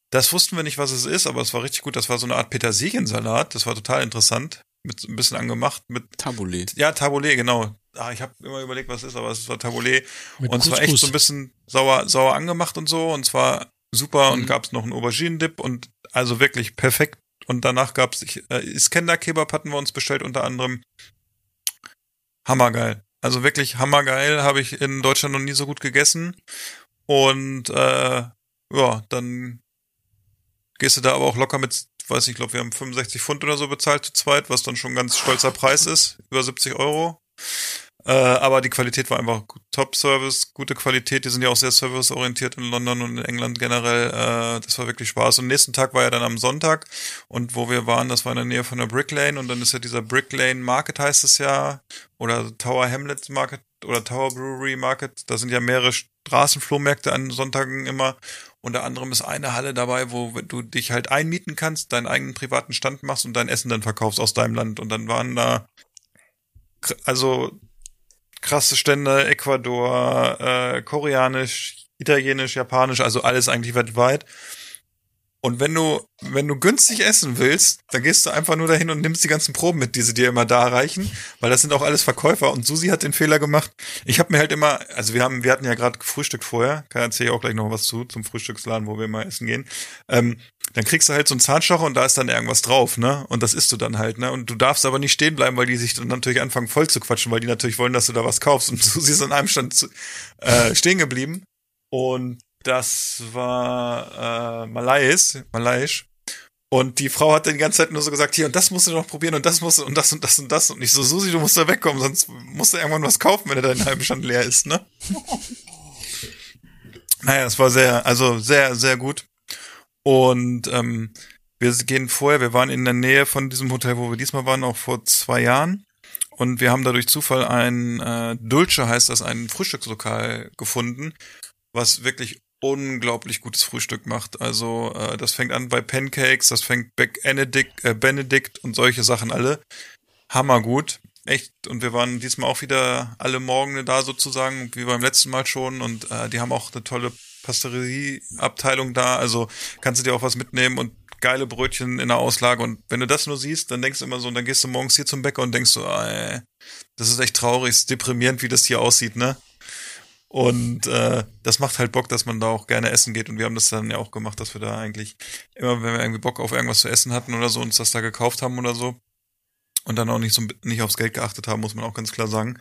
S1: das wussten wir nicht, was es ist, aber es war richtig gut. Das war so eine Art Petersiliensalat. Das war total interessant. Mit ein bisschen angemacht mit
S2: Tabule.
S1: ja, Taboulet, genau. Ah, ich habe immer überlegt, was es ist, aber es war Taboulet.
S3: Mit
S1: und es war echt
S3: Couscous.
S1: so ein bisschen sauer, sauer angemacht und so. Und zwar super. Und
S2: Mhm.
S1: gab's noch einen Auberginen-Dip und also wirklich perfekt. Und danach gab's ich, äh, Iskender-Kebab hatten wir uns bestellt unter anderem. Hammergeil. Also wirklich hammergeil. Habe ich in Deutschland noch nie so gut gegessen. Und äh, ja, dann gehst du da aber auch locker mit, weiß nicht, ich glaube, wir haben 65 Pfund oder so bezahlt zu zweit, was dann schon ein ganz stolzer Preis ist, über 70 Euro. Äh, aber die Qualität war einfach Top-Service, gute Qualität. Die sind ja auch sehr serviceorientiert in London und in England generell. Äh, das war wirklich Spaß. Und nächsten Tag war ja dann am Sonntag und wo wir waren, das war in der Nähe von der Brick Lane und dann ist ja dieser Brick Lane Market heißt es ja oder Tower Hamlets Market oder Tower Brewery Market. Da sind ja mehrere Straßenflohmärkte an Sonntagen immer. Unter anderem ist eine Halle dabei, wo du dich halt einmieten kannst, deinen eigenen privaten Stand machst und dein Essen dann verkaufst aus deinem Land. Und dann waren da also krasse Stände, Ecuador, äh, Koreanisch, Italienisch, Japanisch, also alles eigentlich weltweit. Und wenn du, wenn du günstig essen willst, dann gehst du einfach nur dahin und nimmst die ganzen Proben mit, die sie dir immer da reichen, weil das sind auch alles Verkäufer. Und Susi hat den Fehler gemacht. Ich habe mir halt immer, also wir haben, wir hatten ja gerade gefrühstückt vorher, kann erzähle ich auch gleich noch was zu, zum Frühstücksladen, wo wir immer essen gehen. Ähm, dann kriegst du halt so einen Zahnstocher und da ist dann irgendwas drauf, ne? Und das isst du dann halt, ne? Und du darfst aber nicht stehen bleiben, weil die sich dann natürlich anfangen voll zu quatschen, weil die natürlich wollen, dass du da was kaufst. Und Susi ist an einem Stand zu, äh, stehen geblieben. Und das war äh, Malais, Malaiisch. Und die Frau hat dann die ganze Zeit nur so gesagt, hier, und das musst du noch probieren und das musst du und das und das und das. Und ich so, Susi, du musst da wegkommen, sonst musst du irgendwann was kaufen, wenn er deinen halben Stand leer ist, ne? naja, es war sehr, also sehr, sehr gut. Und ähm, wir gehen vorher, wir waren in der Nähe von diesem Hotel, wo wir diesmal waren, auch vor zwei Jahren. Und wir haben da durch Zufall ein äh, Dulce, heißt das, ein Frühstückslokal gefunden, was wirklich unglaublich gutes Frühstück macht. Also äh, das fängt an bei Pancakes, das fängt bei Benedict, äh, Benedict und solche Sachen alle. Hammergut. Echt. Und wir waren diesmal auch wieder alle Morgen da sozusagen, wie beim letzten Mal schon. Und äh, die haben auch eine tolle Pasteurieabteilung da. Also kannst du dir auch was mitnehmen und geile Brötchen in der Auslage. Und wenn du das nur siehst, dann denkst du immer so, und dann gehst du morgens hier zum Bäcker und denkst so, ey, das ist echt traurig, ist deprimierend, wie das hier aussieht, ne? Und äh, das macht halt Bock, dass man da auch gerne essen geht. Und wir haben das dann ja auch gemacht, dass wir da eigentlich immer, wenn wir irgendwie Bock auf irgendwas zu essen hatten oder so, uns das da gekauft haben oder so. Und dann auch nicht so nicht aufs Geld geachtet haben, muss man auch ganz klar sagen.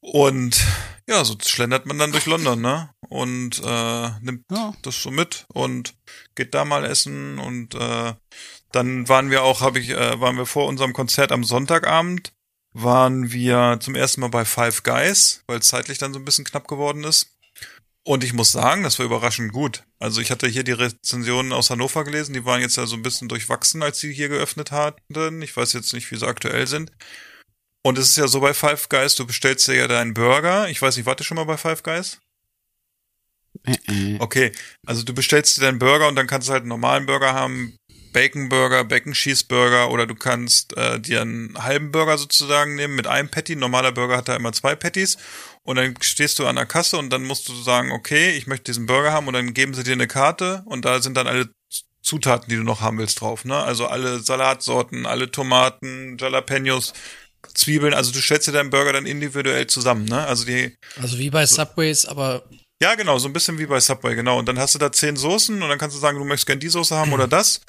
S1: Und ja, so schlendert man dann durch London, ne? Und äh, nimmt
S2: Ja.
S1: das so mit und geht da mal essen. Und äh, dann waren wir auch, habe ich, äh, waren wir vor unserem Konzert am Sonntagabend waren wir zum ersten Mal bei Five Guys, weil es zeitlich dann so ein bisschen knapp geworden ist. Und ich muss sagen, das war überraschend gut. Also ich hatte hier die Rezensionen aus Hannover gelesen, die waren jetzt ja so ein bisschen durchwachsen, als sie hier geöffnet hatten. Ich weiß jetzt nicht, wie sie aktuell sind. Und es ist ja so bei Five Guys, du bestellst dir ja deinen Burger. Ich weiß nicht, warte schon mal bei Five Guys?
S2: Äh, äh.
S1: Okay, also du bestellst dir deinen Burger und dann kannst du halt einen normalen Burger haben, Bacon Burger, Bacon Cheeseburger oder du kannst äh, dir einen halben Burger sozusagen nehmen mit einem Patty. Ein normaler Burger hat da immer zwei Patties und dann stehst du an der Kasse und dann musst du sagen, okay, ich möchte diesen Burger haben und dann geben sie dir eine Karte und da sind dann alle Zutaten, die du noch haben willst drauf, ne? Also alle Salatsorten, alle Tomaten, Jalapenos, Zwiebeln, also du stellst dir deinen Burger dann individuell zusammen, ne? Also die
S3: Also wie bei Subways, aber
S1: Ja, genau, so ein bisschen wie bei Subway, genau. Und dann hast du da zehn Soßen und dann kannst du sagen, du möchtest gerne die Soße haben oder das.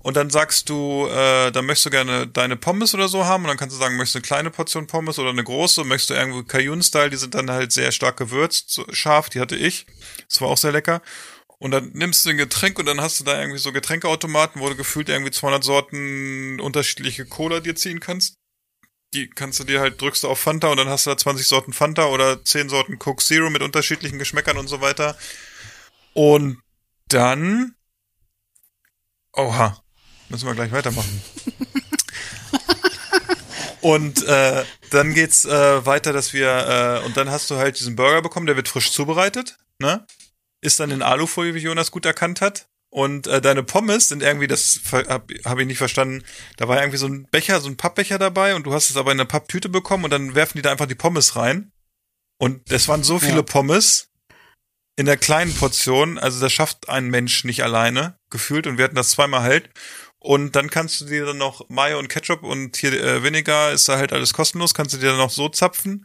S1: Und dann sagst du, äh, dann möchtest du gerne deine Pommes oder so haben und dann kannst du sagen, möchtest du eine kleine Portion Pommes oder eine große, möchtest du irgendwo Cajun-Style, die sind dann halt sehr stark gewürzt, so scharf, die hatte ich. Das war auch sehr lecker. Und dann nimmst du ein Getränk und dann hast du da irgendwie so Getränkeautomaten, wo du gefühlt irgendwie 200 Sorten unterschiedliche Cola dir ziehen kannst. Die kannst du dir halt, drückst du auf Fanta und dann hast du da 20 Sorten Fanta oder 10 Sorten Coke Zero mit unterschiedlichen Geschmäckern und so weiter. Und dann, oha, müssen wir gleich weitermachen. Und äh, dann geht's äh, weiter, dass wir äh, und dann hast du halt diesen Burger bekommen, der wird frisch zubereitet, ne? Ist dann in Alufolie, wie Jonas gut erkannt hat. Und äh, deine Pommes sind irgendwie, das habe hab ich nicht verstanden, da war irgendwie so ein Becher, so ein Pappbecher dabei und du hast es aber in eine Papptüte bekommen und dann werfen die da einfach die Pommes rein. Und es waren so viele
S2: Ja.
S1: Pommes in der kleinen Portion, also das schafft ein Mensch nicht alleine, gefühlt, und wir hatten das zweimal halt. Und dann kannst du dir dann noch Mayo und Ketchup und hier äh, Vinegar ist da halt alles kostenlos, kannst du dir dann noch so zapfen.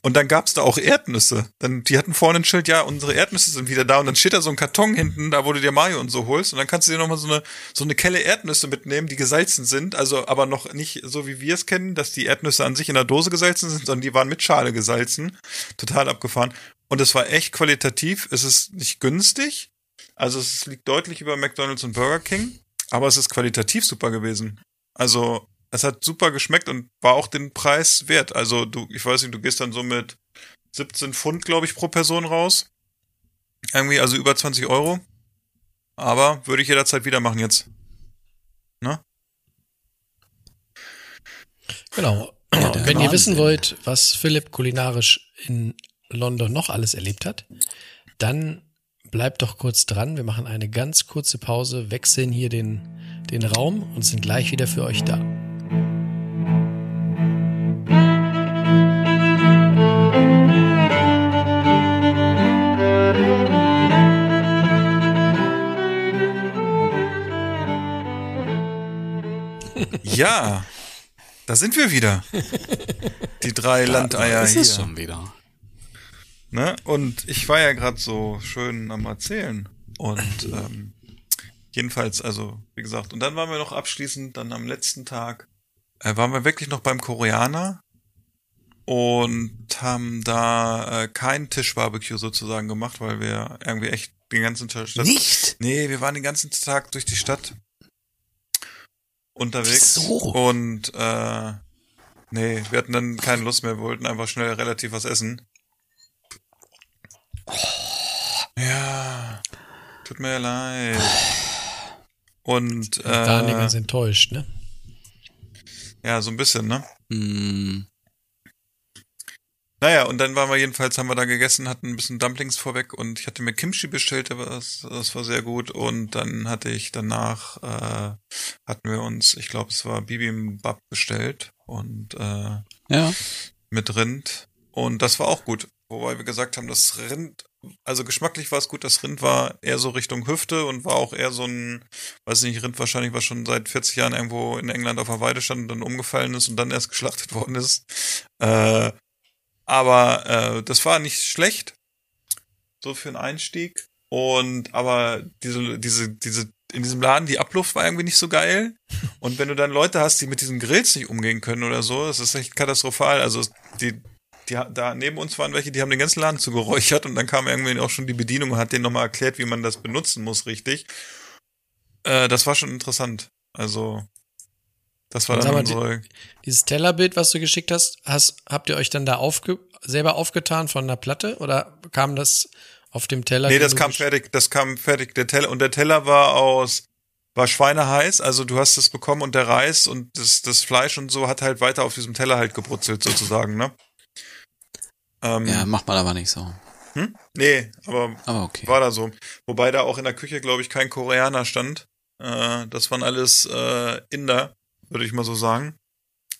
S1: Und dann gab's da auch Erdnüsse. Dann, die hatten vorne ein Schild, ja, unsere Erdnüsse sind wieder da. Und dann steht da so ein Karton hinten, da wo du dir Mayo und so holst. Und dann kannst du dir nochmal so eine, so eine Kelle Erdnüsse mitnehmen, die gesalzen sind. Also aber noch nicht so, wie wir es kennen, dass die Erdnüsse an sich in der Dose gesalzen sind, sondern die waren mit Schale gesalzen. Total abgefahren. Und es war echt qualitativ. Es ist nicht günstig. Also es liegt deutlich über McDonald's und Burger King. Aber es ist qualitativ super gewesen. Also es hat super geschmeckt und war auch den Preis wert. Also du, ich weiß nicht, du gehst dann so mit 17 Pfund, glaube ich, pro Person raus. Irgendwie, also über 20 Euro. Aber würde ich jederzeit wieder machen jetzt. Ne?
S3: Genau.
S2: Ja,
S3: Wenn ihr wissen wollt, was Philipp kulinarisch in London noch alles erlebt hat, dann bleibt doch kurz dran. Wir machen eine ganz kurze Pause, wechseln hier den, den Raum und sind gleich wieder für euch da.
S1: Ja, da sind wir wieder. Die drei Landeier
S2: ist
S1: hier.
S2: es schon wieder.
S1: Ne? Und ich war ja gerade so schön am Erzählen. Und ähm, jedenfalls, also, wie gesagt, und dann waren wir noch abschließend, dann am letzten Tag, äh, waren wir wirklich noch beim Koreaner und haben da äh, kein Tischbarbecue sozusagen gemacht, weil wir irgendwie echt den ganzen Tag
S2: Nicht?
S1: Nee, wir waren den ganzen Tag durch die Stadt unterwegs.
S2: Wieso?
S1: Und äh, nee, wir hatten dann keine Lust mehr, wir wollten einfach schnell relativ was essen. Ja, tut mir leid. Und
S3: Daniel
S1: äh,
S3: ist enttäuscht, ne?
S1: ja, so ein bisschen, ne?
S2: Hm,
S1: Naja, und dann waren wir jedenfalls, haben wir da gegessen, hatten ein bisschen Dumplings vorweg und ich hatte mir Kimchi bestellt, aber das, das war sehr gut. Und dann hatte ich danach, äh, hatten wir uns, ich glaube, es war Bibimbap bestellt und äh,
S2: ja.
S1: mit Rind. Und das war auch gut. Wobei wir gesagt haben, das Rind, also geschmacklich war es gut, das Rind war eher so Richtung Hüfte und war auch eher so ein, weiß ich nicht, Rind wahrscheinlich, was schon seit 40 Jahren irgendwo in England auf der Weide stand und dann umgefallen ist und dann erst geschlachtet worden ist. Äh, aber äh, das war nicht schlecht. So für einen Einstieg. Und aber diese, diese, diese, in diesem Laden, die Abluft war irgendwie nicht so geil. Und wenn du dann Leute hast, die mit diesen Grills nicht umgehen können oder so, das ist echt katastrophal. Also die, die da neben uns waren welche, die haben den ganzen Laden zugeräuchert und dann kam irgendwie auch schon die Bedienung und hat denen nochmal erklärt, wie man das benutzen muss, richtig. Äh, das war schon interessant. Also, das war dann
S3: mal,
S1: unsere.
S3: Dieses Tellerbild, was du geschickt hast, hast habt ihr euch dann da aufge selber aufgetan von der Platte oder kam das auf dem Teller?
S1: Nee, das kam fertig, das kam fertig, der Teller, und der Teller war aus, war schweineheiß, also du hast es bekommen und der Reis und das, das Fleisch und so hat halt weiter auf diesem Teller halt gebrutzelt sozusagen, ne? Ähm,
S2: ja, macht man aber nicht so.
S1: hm? Nee, aber
S2: Aber okay.
S1: war da so. Wobei da auch in der Küche, glaube ich, kein Koreaner stand. Äh, das waren alles äh, Inder, würde ich mal so sagen.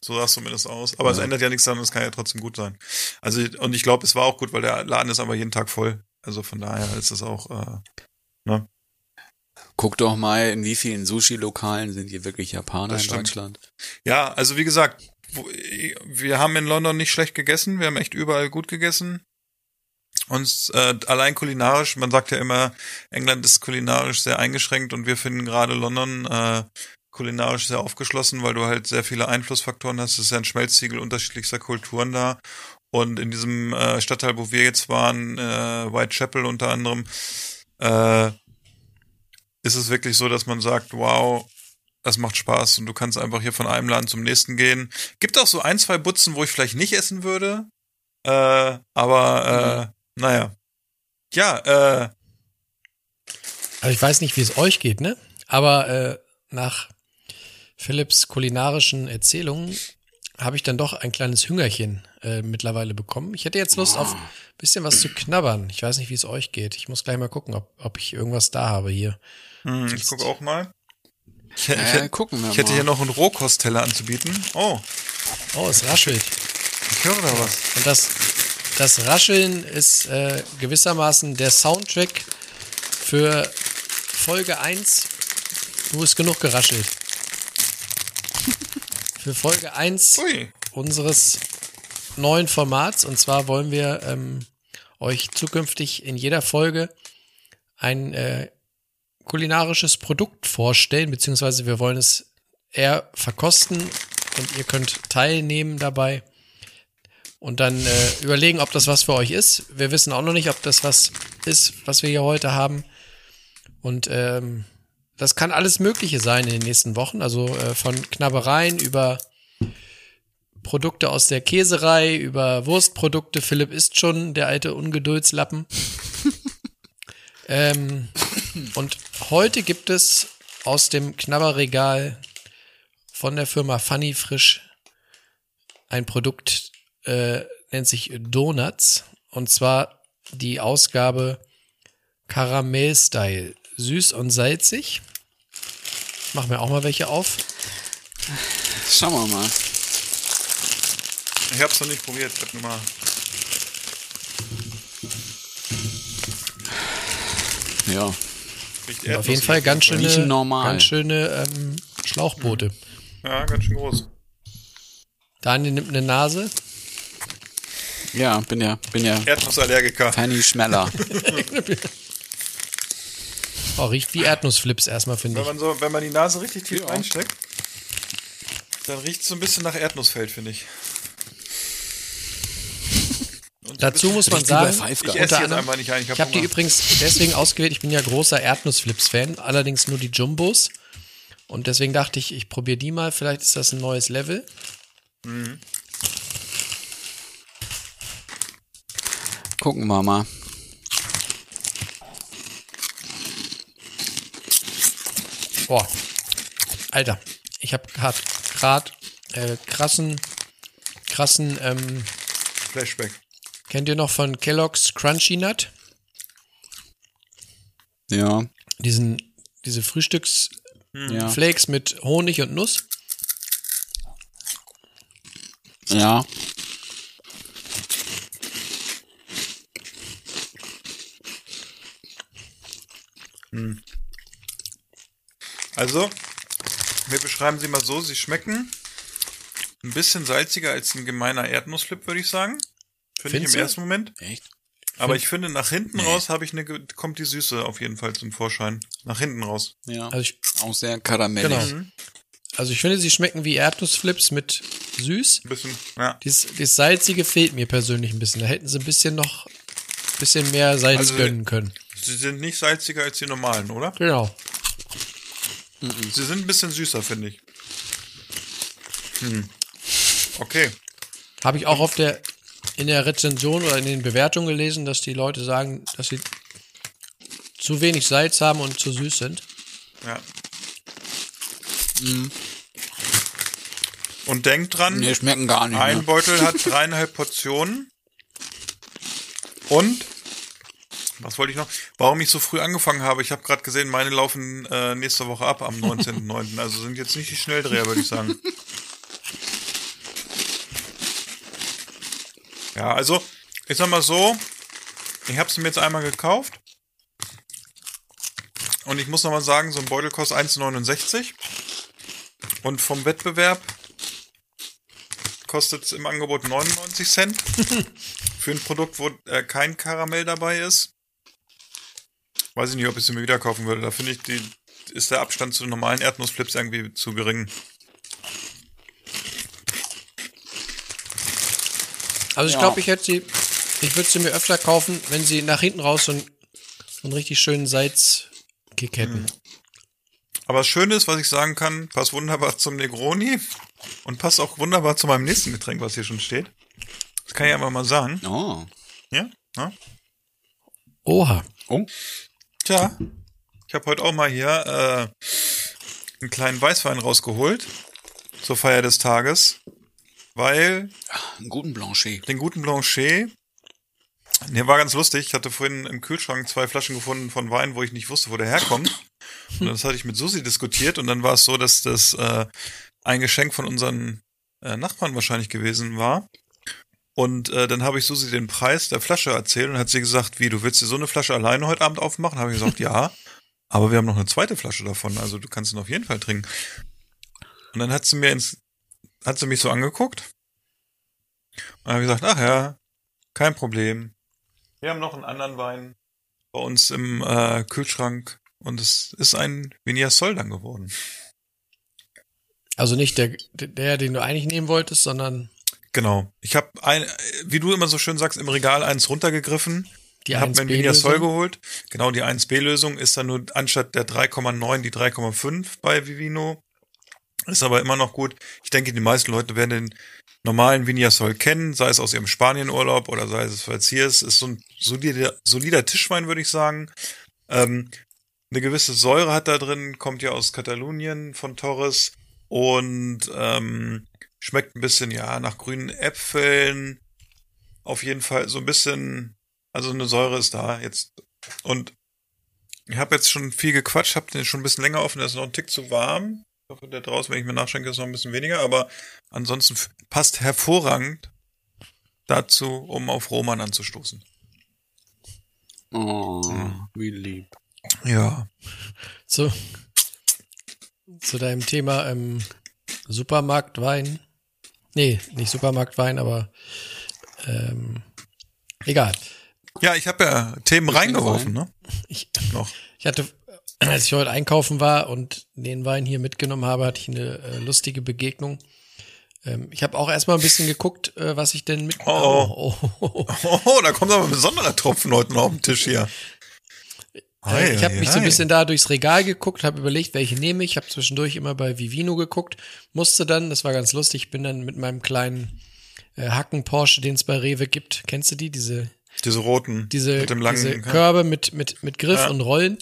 S1: So sah es zumindest aus. Aber es
S2: Ja.
S1: ändert ja nichts daran, es kann ja trotzdem gut sein. Also, und ich glaube, es war auch gut, weil der Laden ist aber jeden Tag voll. Also von daher ist es auch, äh,
S2: Guck doch mal, in wie vielen Sushi-Lokalen sind hier wirklich Japaner
S1: Das
S2: in
S1: stimmt.
S2: Deutschland.
S1: ja, also wie gesagt, wir haben in London nicht schlecht gegessen, wir haben echt überall gut gegessen. uns äh, allein kulinarisch, man sagt ja immer, England ist kulinarisch sehr eingeschränkt und wir finden gerade London äh, kulinarisch sehr aufgeschlossen, weil du halt sehr viele Einflussfaktoren hast. Es ist ja ein Schmelztiegel unterschiedlichster Kulturen da. Und in diesem äh, Stadtteil, wo wir jetzt waren, äh, Whitechapel unter anderem, äh, ist es wirklich so, dass man sagt, wow, das macht Spaß und du kannst einfach hier von einem Laden zum nächsten gehen. Gibt auch so ein, zwei Butzen, wo ich vielleicht nicht essen würde. Äh, aber äh, naja. Ja, äh,
S3: Also ich weiß nicht, wie es euch geht, ne? Aber äh, nach Philipps kulinarischen Erzählungen habe ich dann doch ein kleines Hüngerchen äh, mittlerweile bekommen. Ich hätte jetzt Lust auf ein bisschen was zu knabbern. Ich weiß nicht, wie es euch geht. Ich muss gleich mal gucken, ob, ob ich irgendwas da habe hier.
S1: hm, ich gucke auch mal. Ich, ich,
S2: Äh, gucken
S1: ich hätte
S2: mal.
S1: hier noch einen Rohkostteller anzubieten. Oh,
S3: Oh, es raschelt.
S1: ich höre da was.
S3: Und das, das Rascheln ist äh, gewissermaßen der Soundtrack für Folge 1. Du ist genug geraschelt. Für Folge 1
S1: Ui.
S3: unseres neuen Formats. Und zwar wollen wir ähm, euch zukünftig in jeder Folge ein äh, kulinarisches Produkt vorstellen, beziehungsweise wir wollen es eher verkosten und ihr könnt teilnehmen dabei und dann äh, überlegen, ob das was für euch ist. Wir wissen auch noch nicht, ob das was ist, was wir hier heute haben. Und ähm, das kann alles Mögliche sein in den nächsten Wochen. Also äh, von Knabbereien über Produkte aus der Käserei, über Wurstprodukte. Philipp ist schon der alte Ungeduldslappen. ähm, und heute gibt es aus dem Knabberregal von der Firma Funny Frisch ein Produkt, äh, nennt sich Donuts. Und zwar die Ausgabe Karamell-Style. Süß und salzig. Ich mach mir auch mal welche auf.
S2: Schauen wir mal.
S1: Ich hab's noch nicht probiert. Ich hab nur mal.
S2: Ja.
S1: Riecht
S3: Auf jeden. Fall ganz schöne, ganz schöne ähm, Schlauchboote.
S1: Ja, ganz schön groß.
S3: Daniel nimmt eine Nase.
S2: Ja, bin ja, bin ja
S1: Erdnussallergiker.
S2: Fanny Schmeller.
S3: Oh, riecht wie Erdnussflips erstmal, finde
S1: Wenn
S3: ich.
S1: man so, wenn man die Nase richtig tief
S2: Ja.
S1: reinsteckt, dann riecht es so ein bisschen nach Erdnussfeld, finde ich.
S3: Dazu muss man sagen,
S1: Ich esse
S3: unter
S1: jetzt
S3: anderem-
S1: einfach nicht ein. Ich, hab
S3: ich habe die
S1: Hunger.
S3: übrigens deswegen ausgewählt. Ich bin ja großer Erdnussflips-Fan, allerdings nur die Jumbos. Und deswegen dachte ich, ich probiere die mal. Vielleicht ist das ein neues Level.
S2: Gucken wir mal.
S3: Boah. Alter, ich habe gerade grad, äh, krassen, krassen, ähm,
S1: Flashback.
S3: kennt ihr noch von Kellogg's Crunchy Nut?
S2: Ja,
S3: Diesen, diese Frühstücksflakes
S2: ja,
S3: mit Honig und Nuss?
S2: ja.
S1: Also, wir beschreiben sie mal so, sie schmecken ein bisschen salziger als ein gemeiner Erdnussflip, würde ich sagen. Finde ich im ersten Moment.
S2: Echt?
S1: Aber ich finde, nach hinten raus habe ich eine, kommt die Süße auf jeden Fall zum Vorschein. Nach hinten raus.
S2: Ja.
S3: Also ich,
S2: Auch sehr karamellig.
S3: Genau. also ich finde, sie schmecken wie Erdnussflips mit süß.
S1: Ein bisschen, ja.
S3: Dies, das Salzige fehlt mir persönlich ein bisschen. Da hätten sie ein bisschen noch, bisschen mehr Salz
S1: Also-
S3: gönnen können.
S1: Sie sind nicht salziger als die normalen, oder?
S3: Genau.
S1: Sie sind ein bisschen süßer, finde ich. Hm. Okay.
S3: Habe ich auch auf der, in der Rezension oder in den Bewertungen gelesen, dass die Leute sagen, dass sie zu wenig Salz haben und zu süß sind.
S1: Ja. Und denkt dran,
S2: Nee, schmecken gar nicht.
S1: ein
S2: Ne?
S1: Beutel hat dreieinhalb Portionen. Und was wollte ich noch? Warum ich so früh angefangen habe, ich habe gerade gesehen, meine laufen äh, nächste Woche ab am 19.09. Also sind jetzt nicht die Schnelldreher, würde ich sagen. Ja, also ich sag mal so, ich habe sie mir jetzt einmal gekauft. Und ich muss noch mal sagen, so ein Beutel kostet 1,69. Und vom Wettbewerb kostet es im Angebot 99 Cent. Für für ein Produkt, wo äh, kein Karamell dabei ist. Weiß ich nicht, ob ich sie mir wieder kaufen würde. Da finde ich, die, ist der Abstand zu normalen Erdnussflips irgendwie zu gering.
S3: Also ich
S2: Ja.
S3: glaube, ich hätte sie, ich würde sie mir öfter kaufen, wenn sie nach hinten raus so, ein, so einen richtig schönen Salzkick hätten.
S1: Aber das Schöne ist, was ich sagen kann, passt wunderbar zum Negroni und passt auch wunderbar zu meinem nächsten Getränk, was hier schon steht. Das kann ich einfach mal sagen.
S2: Oh.
S1: Ja? ja?
S3: Oha.
S2: Oh.
S1: Tja, ich habe heute auch mal hier äh, einen kleinen Weißwein rausgeholt zur Feier des Tages, weil
S2: Einen guten Blanchet.
S1: den guten Blanchet, der war ganz lustig. Ich hatte vorhin im Kühlschrank zwei Flaschen gefunden von Wein, wo ich nicht wusste, wo der herkommt. Und das hatte ich mit Susi diskutiert und dann war es so, dass das äh, ein Geschenk von unseren äh, Nachbarn wahrscheinlich gewesen war. Und äh, dann habe ich Susi den Preis der Flasche erzählt und hat sie gesagt, wie, du willst dir so eine Flasche alleine heute Abend aufmachen? Habe ich gesagt, ja. Aber wir haben noch eine zweite Flasche davon, also du kannst ihn auf jeden Fall trinken. Und dann hat sie mir ins, hat sie mich so angeguckt. Und habe ich gesagt, ach ja, kein Problem. Wir haben noch einen anderen Wein bei uns im äh, Kühlschrank und es ist ein Vinia Sol dann geworden.
S3: Also nicht der, der, den du eigentlich nehmen wolltest, sondern
S1: Genau. Ich habe ein, wie du immer so schön sagst, im Regal eins runtergegriffen.
S3: die
S1: habe mir Vinia Sol
S3: 1B-Lösung.
S1: geholt. Genau, die 1B-Lösung ist dann nur anstatt der 3,9 die 3,5 bei Vivino. Ist aber immer noch gut. Ich denke, die meisten Leute werden den normalen Vinia Sol kennen, sei es aus ihrem Spanienurlaub oder sei es, weil es hier ist. Ist so ein solider, solider Tischwein, würde ich sagen. Ähm, eine gewisse Säure hat da drin, kommt ja aus Katalonien von Torres und ähm, schmeckt ein bisschen, ja, nach grünen Äpfeln. Auf jeden Fall so ein bisschen, also eine Säure ist da jetzt. Und ich habe jetzt schon viel gequatscht, habe den schon ein bisschen länger offen, der ist noch ein Tick zu warm. Ich hoffe, der draußen, wenn ich mir nachschenke, ist noch ein bisschen weniger, aber ansonsten passt hervorragend dazu, um auf Roman anzustoßen.
S2: Oh, wie lieb.
S1: Ja.
S3: Zu, zu deinem Thema ähm, Supermarktwein. Nee, nicht Supermarktwein, aber ähm, egal.
S1: Ja, ich habe ja Themen reingeworfen, ne?
S3: Ich,
S1: Noch.
S3: ich hatte, als ich heute einkaufen war und den Wein hier mitgenommen habe, hatte ich eine äh, lustige Begegnung. Ähm, ich habe auch erstmal ein bisschen geguckt, äh, was ich denn mit.
S1: Oh,
S3: oh, oh, oh.
S1: Oh, da kommt aber ein besonderer Tropfen heute noch auf den Tisch hier.
S3: Äh, ich habe mich so ein
S1: ei.
S3: bisschen da durchs Regal geguckt, habe überlegt, welche nehme ich. Ich habe zwischendurch immer bei Vivino geguckt, musste dann, das war ganz lustig, bin dann mit meinem kleinen äh, Hacken Porsche, den es bei Rewe gibt. Kennst du die? Diese,
S1: Diese roten.
S3: diese,
S1: mit dem langen.
S3: diese Körbe mit, mit, mit Griff
S1: Ja.
S3: und Rollen.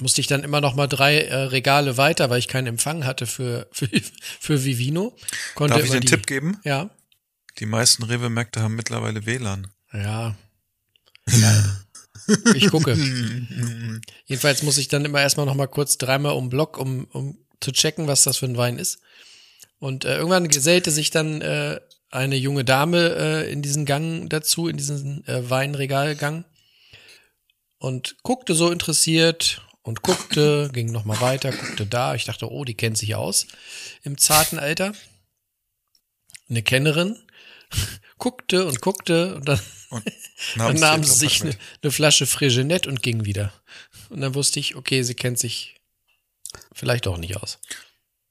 S3: Musste ich dann immer noch mal drei äh, Regale weiter, weil ich keinen Empfang hatte für, für, für Vivino. Konnte
S1: Darf ich den
S3: die,
S1: Tipp geben?
S3: Ja.
S1: Die meisten Rewe-Märkte haben mittlerweile WLAN.
S3: Ja. Ich gucke. Jedenfalls muss ich dann immer erstmal noch mal kurz dreimal um den Block, um, um zu checken, was das für ein Wein ist. Und äh, irgendwann gesellte sich dann äh, eine junge Dame äh, in diesen Gang dazu, in diesen äh, Weinregalgang und guckte so interessiert und guckte, ging noch mal weiter, guckte da. Ich dachte, oh, die kennt sich aus im zarten Alter. Eine Kennerin guckte und guckte und dann
S1: Und
S3: dann nahm
S1: Namenszettel
S3: sie sich eine, eine Flasche Frigenet und ging wieder. Und dann wusste ich, okay, sie kennt sich vielleicht auch nicht aus.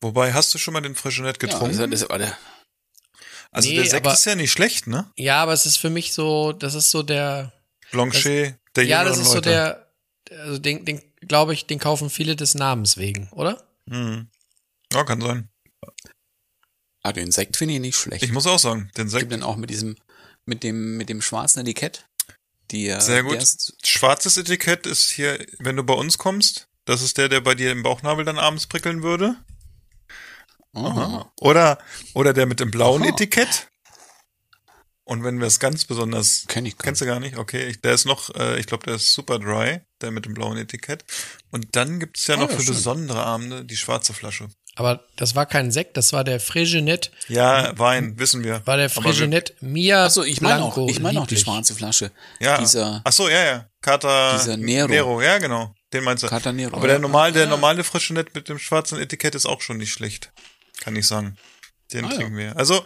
S1: Wobei, hast du schon mal den Frigenet getrunken?
S2: Ja, das, das,
S1: also
S3: Nee,
S1: der Sekt
S3: aber-
S1: ist ja nicht schlecht, ne?
S3: Ja, aber es ist für mich so, das ist so der,
S1: Blanchet der
S3: ja, das ist so
S1: Leute.
S3: der, also den, den glaube ich, den kaufen viele des Namens wegen, oder?
S1: Mhm. Ja, kann sein.
S2: Ah, den Sekt finde ich nicht schlecht.
S1: Ich muss auch sagen, den
S2: Gibt
S1: Sekt,
S2: dann auch mit diesem, mit dem, mit dem schwarzen Etikett. Die, äh,
S1: Sehr gut.
S2: Ist,
S1: schwarzes Etikett ist hier, wenn du bei uns kommst, das ist der, der bei dir im Bauchnabel dann abends prickeln würde.
S2: oh,
S1: Oder, oder der mit dem blauen
S2: Aha.
S1: Etikett. Und wenn wir es ganz besonders
S2: kenn ich gar
S1: Kennst du gar nicht? Okay, ich, der ist noch, äh, ich glaube, der ist super dry, der mit dem blauen Etikett. Und dann gibt's ja
S2: Ah,
S1: noch für
S2: schön.
S1: besondere Abende die schwarze Flasche.
S3: Aber das war kein Sekt, das war der Frigenet,
S1: Ja, Wein, wissen wir.
S3: war der Frigenet Mia
S2: Achso, ich meine auch, ich meine auch die schwarze Flasche.
S1: Ja.
S2: Dieser
S1: Ach so, ja, ja. Kata
S2: Dieser Nero.
S1: Nero, ja, genau. Den meinst du.
S2: Kata Nero,
S1: Aber der
S2: ja.
S1: normal, der
S2: Ja.
S1: normale Frischenett mit dem schwarzen Etikett ist auch schon nicht schlecht. Kann ich sagen. Den
S2: Ah, ja.
S1: trinken wir. Also,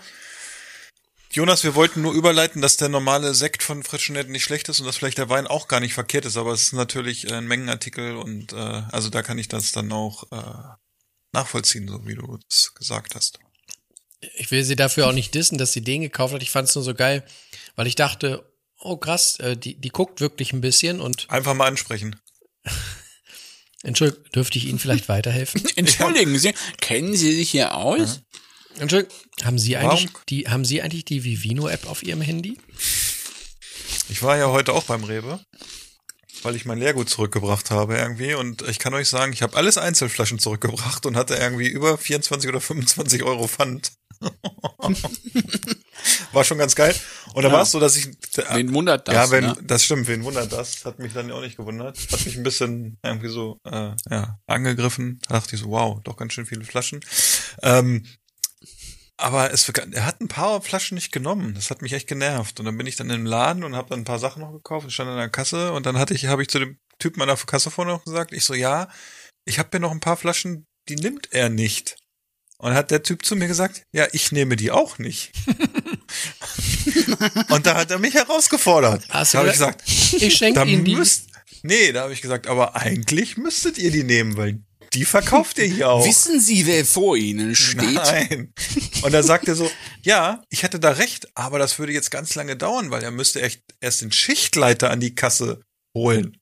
S1: Jonas, wir wollten nur überleiten, dass der normale Sekt von Frischenett nicht schlecht ist und dass vielleicht der Wein auch gar nicht verkehrt ist, aber es ist natürlich ein Mengenartikel und äh, also da kann ich das dann auch äh, nachvollziehen, so wie du es gesagt hast.
S3: Ich will sie dafür auch nicht dissen, dass sie den gekauft hat. Ich fand es nur so geil, weil ich dachte, oh krass, äh, die, die guckt wirklich ein bisschen und
S1: Einfach mal ansprechen.
S3: Entschuldigung, dürfte ich Ihnen vielleicht weiterhelfen?
S2: Entschuldigen Sie, kennen Sie sich hier aus?
S3: Entschuldigung, haben Sie eigentlich
S1: Warum?
S3: die, haben Sie eigentlich die Vivino-App auf Ihrem Handy?
S1: Ich war ja heute auch beim Rewe, weil ich mein Leergut zurückgebracht habe irgendwie und ich kann euch sagen, ich habe alles Einzelflaschen zurückgebracht und hatte irgendwie über 24 oder 25 Euro Pfand. war schon ganz geil. Und da
S2: Ja.
S1: war es so, dass ich
S2: Wen wundert das?
S1: ja, wenn,
S2: ne?
S1: das stimmt, wen wundert das? Hat mich dann auch nicht gewundert. Hat mich ein bisschen irgendwie so äh, ja, angegriffen. Da dachte ich so, wow, doch ganz schön viele Flaschen. Ähm, aber es, er hat ein paar Flaschen nicht genommen. Das hat mich echt genervt. Und dann bin ich dann im Laden und habe dann ein paar Sachen noch gekauft. Ich stand an der Kasse und dann hatte ich, habe ich zu dem Typen an der Kasse vorne noch gesagt, ich so, ja, ich habe hier noch ein paar Flaschen, die nimmt er nicht. Und hat der Typ zu mir gesagt, ja, ich nehme die auch nicht. und da hat er mich herausgefordert.
S3: Hast
S1: da habe ich
S3: gesagt, Ich schenke Ihnen die.
S1: müsst, nee, da habe ich gesagt, aber eigentlich müsstet ihr die nehmen, weil die verkauft ihr hier auch.
S2: Wissen Sie, wer vor Ihnen steht?
S1: Nein. Und dann sagt er so, ja, ich hätte da recht, aber das würde jetzt ganz lange dauern, weil er müsste echt erst den Schichtleiter an die Kasse holen.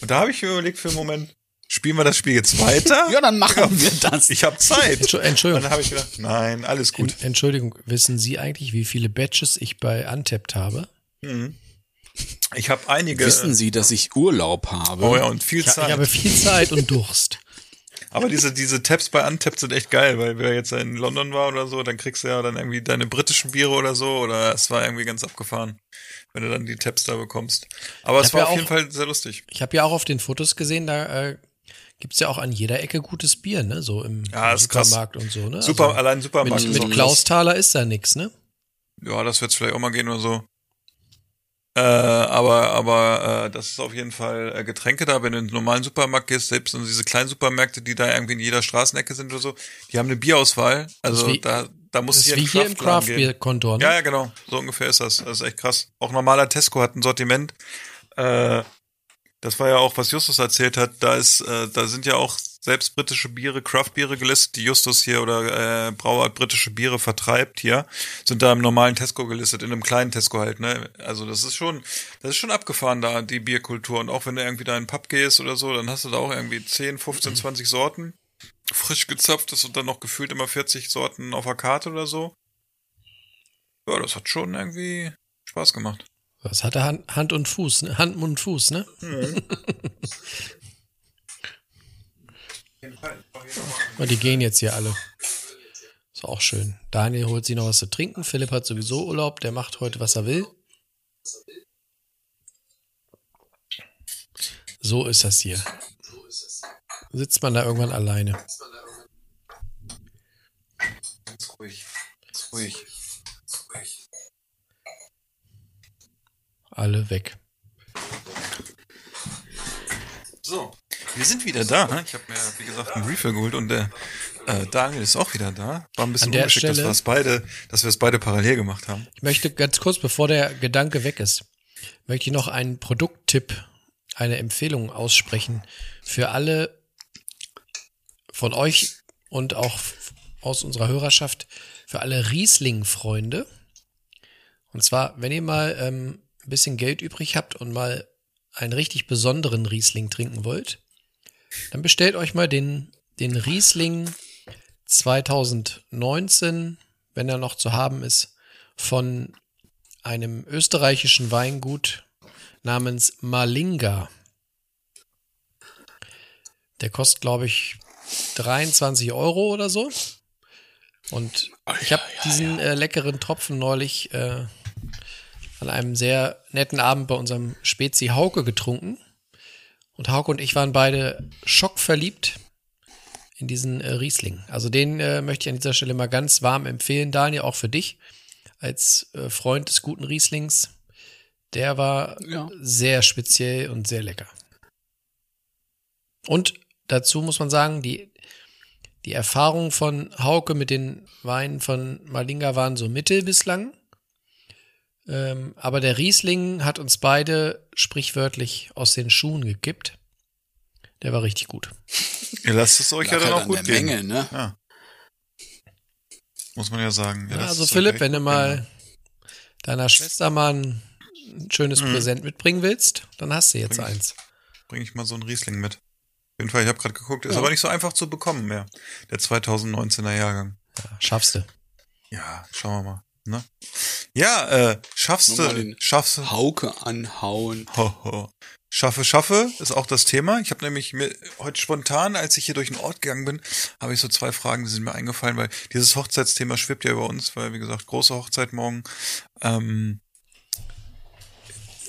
S1: Und da habe ich mir überlegt für einen Moment, spielen wir das Spiel jetzt weiter?
S2: Ja, dann machen wir das.
S1: Ich habe Zeit.
S3: Entschu-
S1: Und
S3: Entschuldigung,
S1: dann habe ich gedacht, nein, alles gut.
S3: En- Entschuldigung, wissen Sie eigentlich, wie viele Badges ich bei Untapped habe?
S1: Ich habe einige.
S2: Wissen Sie, dass ich Urlaub habe?
S1: Oh ja, und viel
S3: Ich, ich
S1: Zeit.
S3: habe viel Zeit und Durst.
S1: Aber diese, diese Tabs bei Untapped sind echt geil, weil wer jetzt in London war oder so, dann kriegst du ja dann irgendwie deine britischen Biere oder so, oder es war irgendwie ganz abgefahren, wenn du dann die Tabs da bekommst. Aber es
S3: hab
S1: war
S3: ja
S1: auf
S3: auch-
S1: jeden Fall sehr lustig.
S3: Ich habe ja auch auf den Fotos gesehen, da äh, gibt's ja auch an jeder Ecke gutes Bier, ne? So im,
S1: Ja,
S3: im
S1: ist krass.
S3: Supermarkt und so, ne?
S1: Super,
S3: Also,
S1: allein Supermarkt.
S3: mit, mit Klausthaler ist da nix, ne?
S1: Ja, das wird's vielleicht auch mal gehen oder so. Äh, aber aber äh, das ist auf jeden Fall äh, Getränke da, wenn du in den normalen Supermarkt gehst, selbst in diese kleinen Supermärkte, die da irgendwie in jeder Straßenecke sind oder so, die haben eine Bierauswahl. Also
S3: wie-
S1: da da muss ich
S3: wie hier im Craft Beer Kontor, ne?
S1: Ja, ja, genau. So ungefähr ist das. Das ist echt krass. Auch normaler Tesco hat ein Sortiment. Äh, das war ja auch, was Justus erzählt hat. Da ist, äh, da sind ja auch selbst britische Biere, Craft-Biere gelistet, die Justus hier oder äh, Brauart britische Biere vertreibt hier, sind da im normalen Tesco gelistet, in einem kleinen Tesco halt, ne? Also das ist schon, das ist schon abgefahren da, die Bierkultur. Und auch wenn du irgendwie da in den Pub gehst oder so, dann hast du da auch irgendwie 10, 15, 20 Sorten. Frisch gezapftes und dann noch gefühlt immer 40 Sorten auf der Karte oder so. Ja, das hat schon irgendwie Spaß gemacht.
S3: Das hatte Hand, Hand und Fuß, ne? Hand, Mund, Fuß, ne? Und die gehen jetzt hier alle. Ist auch schön. Daniel holt sich noch was zu trinken. Philipp hat sowieso Urlaub. Der macht heute, was er will. So ist das hier. Sitzt man da irgendwann alleine.
S1: Ganz ruhig. Ganz ruhig. ruhig.
S3: Alle weg.
S1: So, wir sind wieder da. ne? Ich habe mir, wie gesagt, einen Refill geholt und der äh, Daniel ist auch wieder da. War ein bisschen ungeschickt, dass
S3: Stelle-
S1: wir es beide, dass wir es beide parallel gemacht haben.
S3: Ich möchte ganz kurz, bevor der Gedanke weg ist, möchte ich noch einen Produkttipp, eine Empfehlung aussprechen für alle von euch und auch aus unserer Hörerschaft, für alle Riesling-Freunde. Und zwar, wenn ihr mal ähm, ein bisschen Geld übrig habt und mal einen richtig besonderen Riesling trinken wollt, dann bestellt euch mal den, den Riesling 2019, wenn er noch zu haben ist, von einem österreichischen Weingut namens Malinga. Der kostet, glaube ich, 23 Euro oder so. Und ich habe diesen äh, leckeren Tropfen neulich äh, an einem sehr netten Abend bei unserem Spezi Hauke getrunken. Und Hauke und ich waren beide schockverliebt in diesen äh, Riesling. Also den äh, möchte ich an dieser Stelle mal ganz warm empfehlen, Daniel, auch für dich als äh, Freund des guten Rieslings. Der war
S2: Ja.
S3: sehr speziell und sehr lecker. Und dazu muss man sagen, die, die Erfahrungen von Hauke mit den Weinen von Malinga waren so mittel bislang. Ähm, aber der Riesling hat uns beide sprichwörtlich aus den Schuhen gekippt. Der war richtig gut.
S1: Ihr lasst es euch ja dann
S2: halt
S1: auch gut
S2: der
S1: gehen.
S2: Menge, ne?
S1: Ja. Muss man ja sagen.
S3: Ja, also Philipp, wenn du mal
S1: gehen.
S3: deiner Schwester mal ein schönes
S1: Mhm.
S3: Präsent mitbringen willst, dann hast du jetzt
S1: Bring ich.
S3: eins.
S1: bringe ich mal so einen Riesling mit. Auf jeden Fall, ich habe gerade geguckt, ist
S3: Ja.
S1: aber nicht so einfach zu bekommen mehr. Der 2019er Jahrgang.
S3: Ja, schaffst du.
S1: Ja, schauen wir mal. Ne? Ja, äh, schaffst du, schaffst du,
S2: Hauke anhauen.
S1: Ho, ho. Schaffe, schaffe ist auch das Thema. Ich habe nämlich mir heute spontan, als ich hier durch den Ort gegangen bin, habe ich so zwei Fragen, die sind mir eingefallen, weil dieses Hochzeitsthema schwebt ja über uns, weil wie gesagt große Hochzeit morgen. Ähm,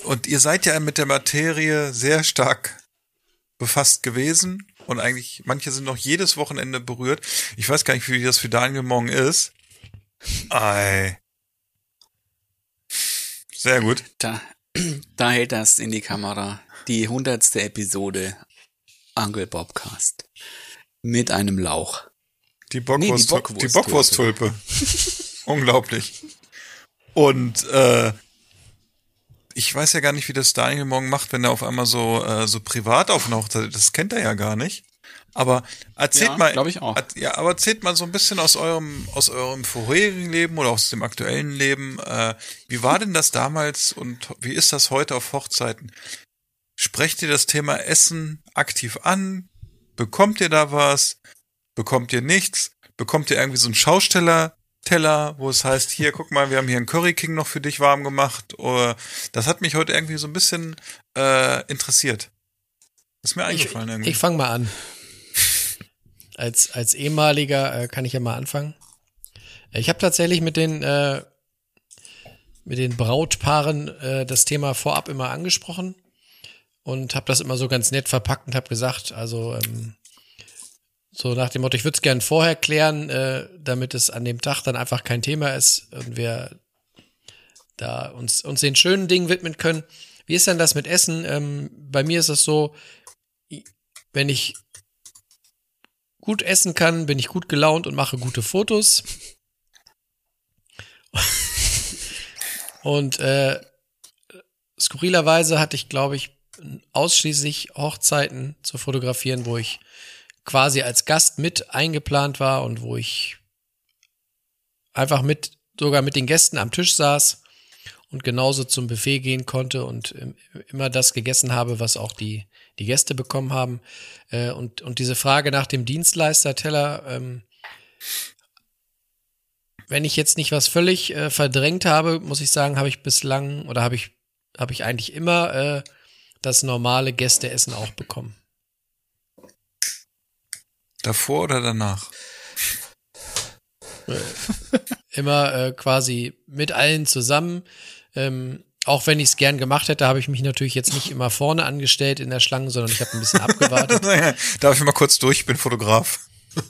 S1: und ihr seid ja mit der Materie sehr stark befasst gewesen und eigentlich manche sind noch jedes Wochenende berührt. Ich weiß gar nicht, wie das für Daniel morgen ist. Ei. Sehr gut.
S2: Da, da hält das in die Kamera. Die hundertste Episode Uncle Bobcast. Mit einem Lauch.
S1: Die Bockwurst,
S2: Nee, die
S1: die
S2: Bockwurst-
S1: Bockwursttulpe. Unglaublich. Und äh, ich weiß ja gar nicht, wie das Daniel morgen macht, wenn er auf einmal so äh, so privat auf einer Hochzeit. Das kennt er ja gar nicht. Aber erzählt
S2: Ja,
S1: mal,
S2: glaub ich auch.
S1: Ja, aber erzählt mal so ein bisschen aus eurem aus eurem vorherigen Leben oder aus dem aktuellen Leben. Äh, wie war denn das damals und wie ist das heute auf Hochzeiten? Sprecht ihr das Thema Essen aktiv an? Bekommt ihr da was? Bekommt ihr nichts? Bekommt ihr irgendwie so einen Schausteller-Teller, wo es heißt, hier, guck mal, wir haben hier einen Curry King noch für dich warm gemacht? Oder das hat mich heute irgendwie so ein bisschen äh, interessiert. Das ist mir
S3: Ich,
S1: eingefallen irgendwie.
S3: ich fange mal an. Als, als ehemaliger äh, kann ich ja mal anfangen. Ich habe tatsächlich mit den, äh, mit den Brautpaaren äh, das Thema vorab immer angesprochen und habe das immer so ganz nett verpackt und habe gesagt, also ähm, so nach dem Motto, ich würde es gern vorher klären, äh, damit es an dem Tag dann einfach kein Thema ist und wir da uns, uns den schönen Dingen widmen können. Wie ist denn das mit Essen? Ähm, bei mir ist es so, wenn ich gut essen kann, bin ich gut gelaunt und mache gute Fotos. und äh, skurrilerweise hatte ich, glaube ich, ausschließlich Hochzeiten zu fotografieren, wo ich quasi als Gast mit eingeplant war und wo ich einfach mit, sogar mit den Gästen am Tisch saß und genauso zum Buffet gehen konnte und ähm, immer das gegessen habe, was auch die, die Gäste bekommen haben. Äh, und, und diese Frage nach dem Dienstleister-Teller, ähm, wenn ich jetzt nicht was völlig äh, verdrängt habe, muss ich sagen, habe ich bislang oder habe ich, habe ich eigentlich immer äh, das normale Gästeessen auch bekommen.
S1: Davor oder danach?
S3: Immer äh, quasi mit allen zusammen. Ähm, auch wenn ich es gern gemacht hätte, habe ich mich natürlich jetzt nicht immer vorne angestellt in der Schlange, sondern ich habe ein bisschen abgewartet.
S1: Darf ich mal kurz durch? Ich bin Fotograf.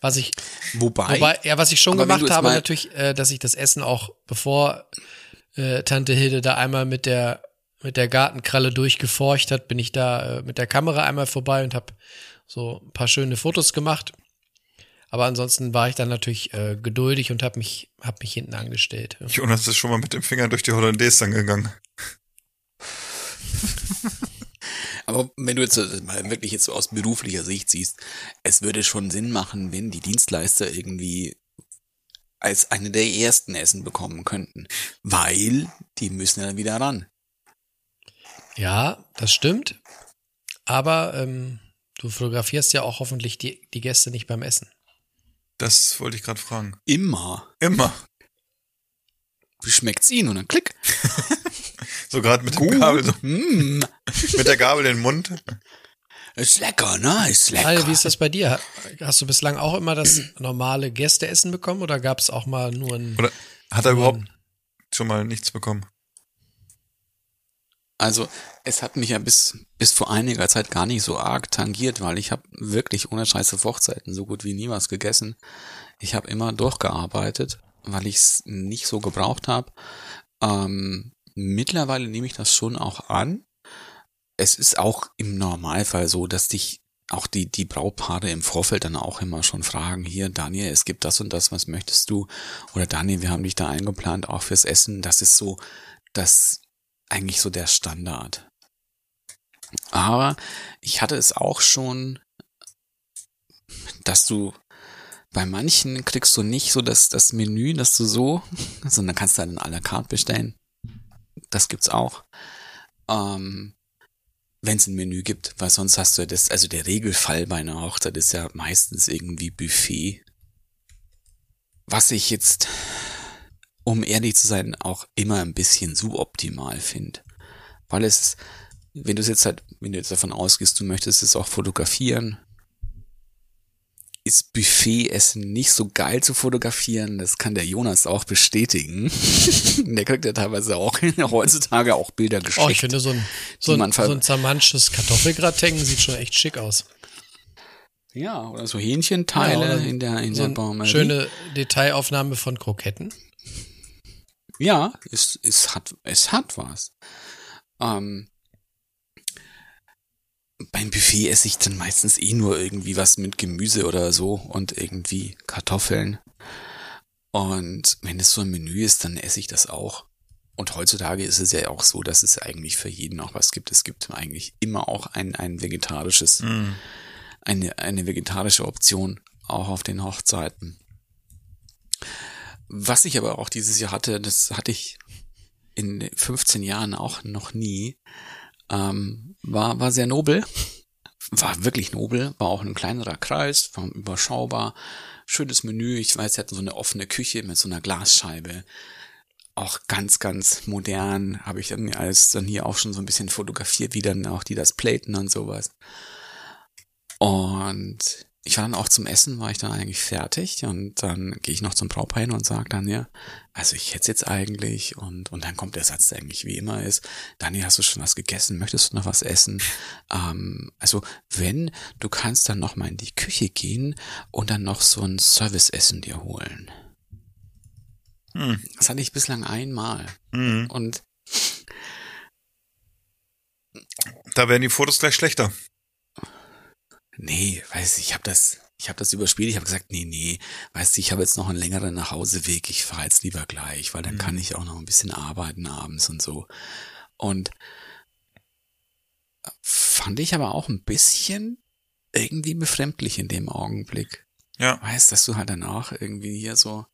S3: Was ich,
S2: Wobei,
S3: wobei, ja, was ich schon gemacht habe, natürlich, äh, dass ich das Essen auch, bevor äh, Tante Hilde da einmal mit der mit der Gartenkralle durchgeforcht hat, bin ich da äh, mit der Kamera einmal vorbei und habe so ein paar schöne Fotos gemacht. Aber ansonsten war ich dann natürlich äh, geduldig und habe mich hab mich hinten angestellt.
S1: Jonas ist schon mal mit dem Finger durch die Hollandaise dann gegangen.
S2: aber wenn du jetzt so mal wirklich jetzt so aus beruflicher Sicht siehst, es würde schon Sinn machen, wenn die Dienstleister irgendwie als eine der ersten Essen bekommen könnten. Weil die müssen ja dann wieder ran.
S3: Ja, das stimmt. Aber ähm, du fotografierst ja auch hoffentlich die, die Gäste nicht beim Essen.
S1: Das wollte ich gerade fragen.
S2: Immer.
S1: Immer.
S2: Wie schmeckt's ihnen? Und dann klick.
S1: So gerade mit der Gabel, so,
S2: Mm,
S1: mit der Gabel in den Mund.
S2: ist lecker, ne? Ist lecker.
S3: Daniel, wie ist das bei dir? Hast du bislang auch immer das normale Gästeessen bekommen oder gab es auch mal nur ein.
S1: Oder hat er überhaupt schon mal nichts bekommen?
S2: Also es hat mich ja bis, bis vor einiger Zeit gar nicht so arg tangiert, weil ich habe wirklich ohne Scheiße Hochzeiten so gut wie nie was gegessen. Ich habe immer durchgearbeitet, weil ich es nicht so gebraucht habe. Ähm, mittlerweile nehme ich das schon auch an. Es ist auch im Normalfall so, dass dich auch die, die Brautpaare im Vorfeld dann auch immer schon fragen, hier, Daniel, es gibt das und das, was möchtest du? Oder Daniel, wir haben dich da eingeplant, auch fürs Essen. Das ist so, das eigentlich so der Standard. Aber ich hatte es auch schon, dass du bei manchen kriegst du nicht so das, das Menü, dass du so, sondern kannst du dann à la carte bestellen. Das gibt's auch. Ähm, wenn es ein Menü gibt, weil sonst hast du das, also der Regelfall bei einer Hochzeit ist ja meistens irgendwie Buffet. Was ich jetzt, um ehrlich zu sein, auch immer ein bisschen suboptimal finde. Weil es, wenn du es jetzt halt, wenn du jetzt davon ausgehst, du möchtest es auch fotografieren, ist Buffet-Essen nicht so geil zu fotografieren. Das kann der Jonas auch bestätigen. der kriegt ja teilweise auch heutzutage auch Bilder geschickt.
S3: Oh, ich finde so ein, so ein, so ein zermanschtes Kartoffelgratin sieht schon echt schick aus.
S2: Ja, oder so Hähnchenteile ja, oder in der, in
S3: so
S2: der.
S3: Schöne Detailaufnahme von Kroketten.
S2: Ja, es, es hat, es hat was. Ähm, beim Buffet esse ich dann meistens eh nur irgendwie was mit Gemüse oder so und irgendwie Kartoffeln. Und wenn es so ein Menü ist, dann esse ich das auch. Und heutzutage ist es ja auch so, dass es eigentlich für jeden auch was gibt. Es gibt eigentlich immer auch ein, ein vegetarisches, mm. eine, eine vegetarische Option, auch auf den Hochzeiten. Was ich aber auch dieses Jahr hatte, das hatte ich in 15 Jahren auch noch nie, ähm, war, war sehr nobel. War wirklich nobel, war auch ein kleinerer Kreis, war überschaubar. Schönes Menü. Ich weiß, sie hatten so eine offene Küche mit so einer Glasscheibe. Auch ganz, ganz modern. Habe ich dann alles dann hier auch schon so ein bisschen fotografiert, wie dann auch die das platen und sowas. Und ich war dann auch zum Essen, war ich dann eigentlich fertig und dann gehe ich noch zum Brautpaar hin und sage dann, ja, also ich hätte jetzt eigentlich und, und dann kommt der Satz, der eigentlich wie immer ist, Dani, hast du schon was gegessen? Möchtest du noch was essen? Ähm, also wenn, du kannst dann noch mal in die Küche gehen und dann noch so ein Serviceessen dir holen. Hm. Das hatte ich bislang einmal.
S1: Mhm.
S2: Und
S1: da werden die Fotos gleich schlechter
S2: nee, weiß ich habe das, ich habe das überspielt. Ich habe gesagt, nee, nee, weißt du, ich habe jetzt noch einen längeren Nachhauseweg. Ich fahre jetzt lieber gleich, weil dann mhm. kann ich auch noch ein bisschen arbeiten abends und so. Und fand ich aber auch ein bisschen irgendwie befremdlich in dem Augenblick.
S1: Ja.
S2: Weißt, dass du halt danach irgendwie hier so,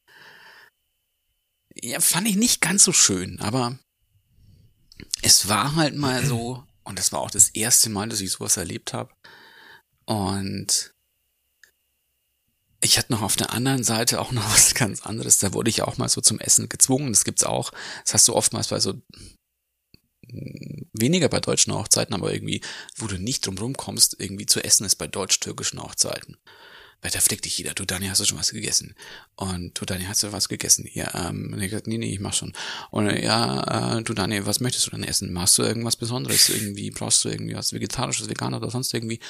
S2: ja, fand ich nicht ganz so schön, aber es war halt mal so, und das war auch das erste Mal, dass ich sowas erlebt habe, und ich hatte noch auf der anderen Seite auch noch was ganz anderes. Da wurde ich auch mal so zum Essen gezwungen. Das gibt's auch. Das hast du oftmals bei so weniger bei deutschen Hochzeiten, aber irgendwie, wo du nicht drum kommst, irgendwie zu essen ist bei deutsch-türkischen Hochzeiten. Weil da flickt dich jeder. Du, Dani, hast du schon was gegessen? Und du, Dani, hast du was gegessen? Ja, ähm, und ich gesagt, nee, nee, ich mach schon. Und ja, äh, du, Dani, was möchtest du denn essen? Machst du irgendwas Besonderes? Irgendwie, brauchst du irgendwie was Vegetarisches, Veganer oder sonst irgendwie?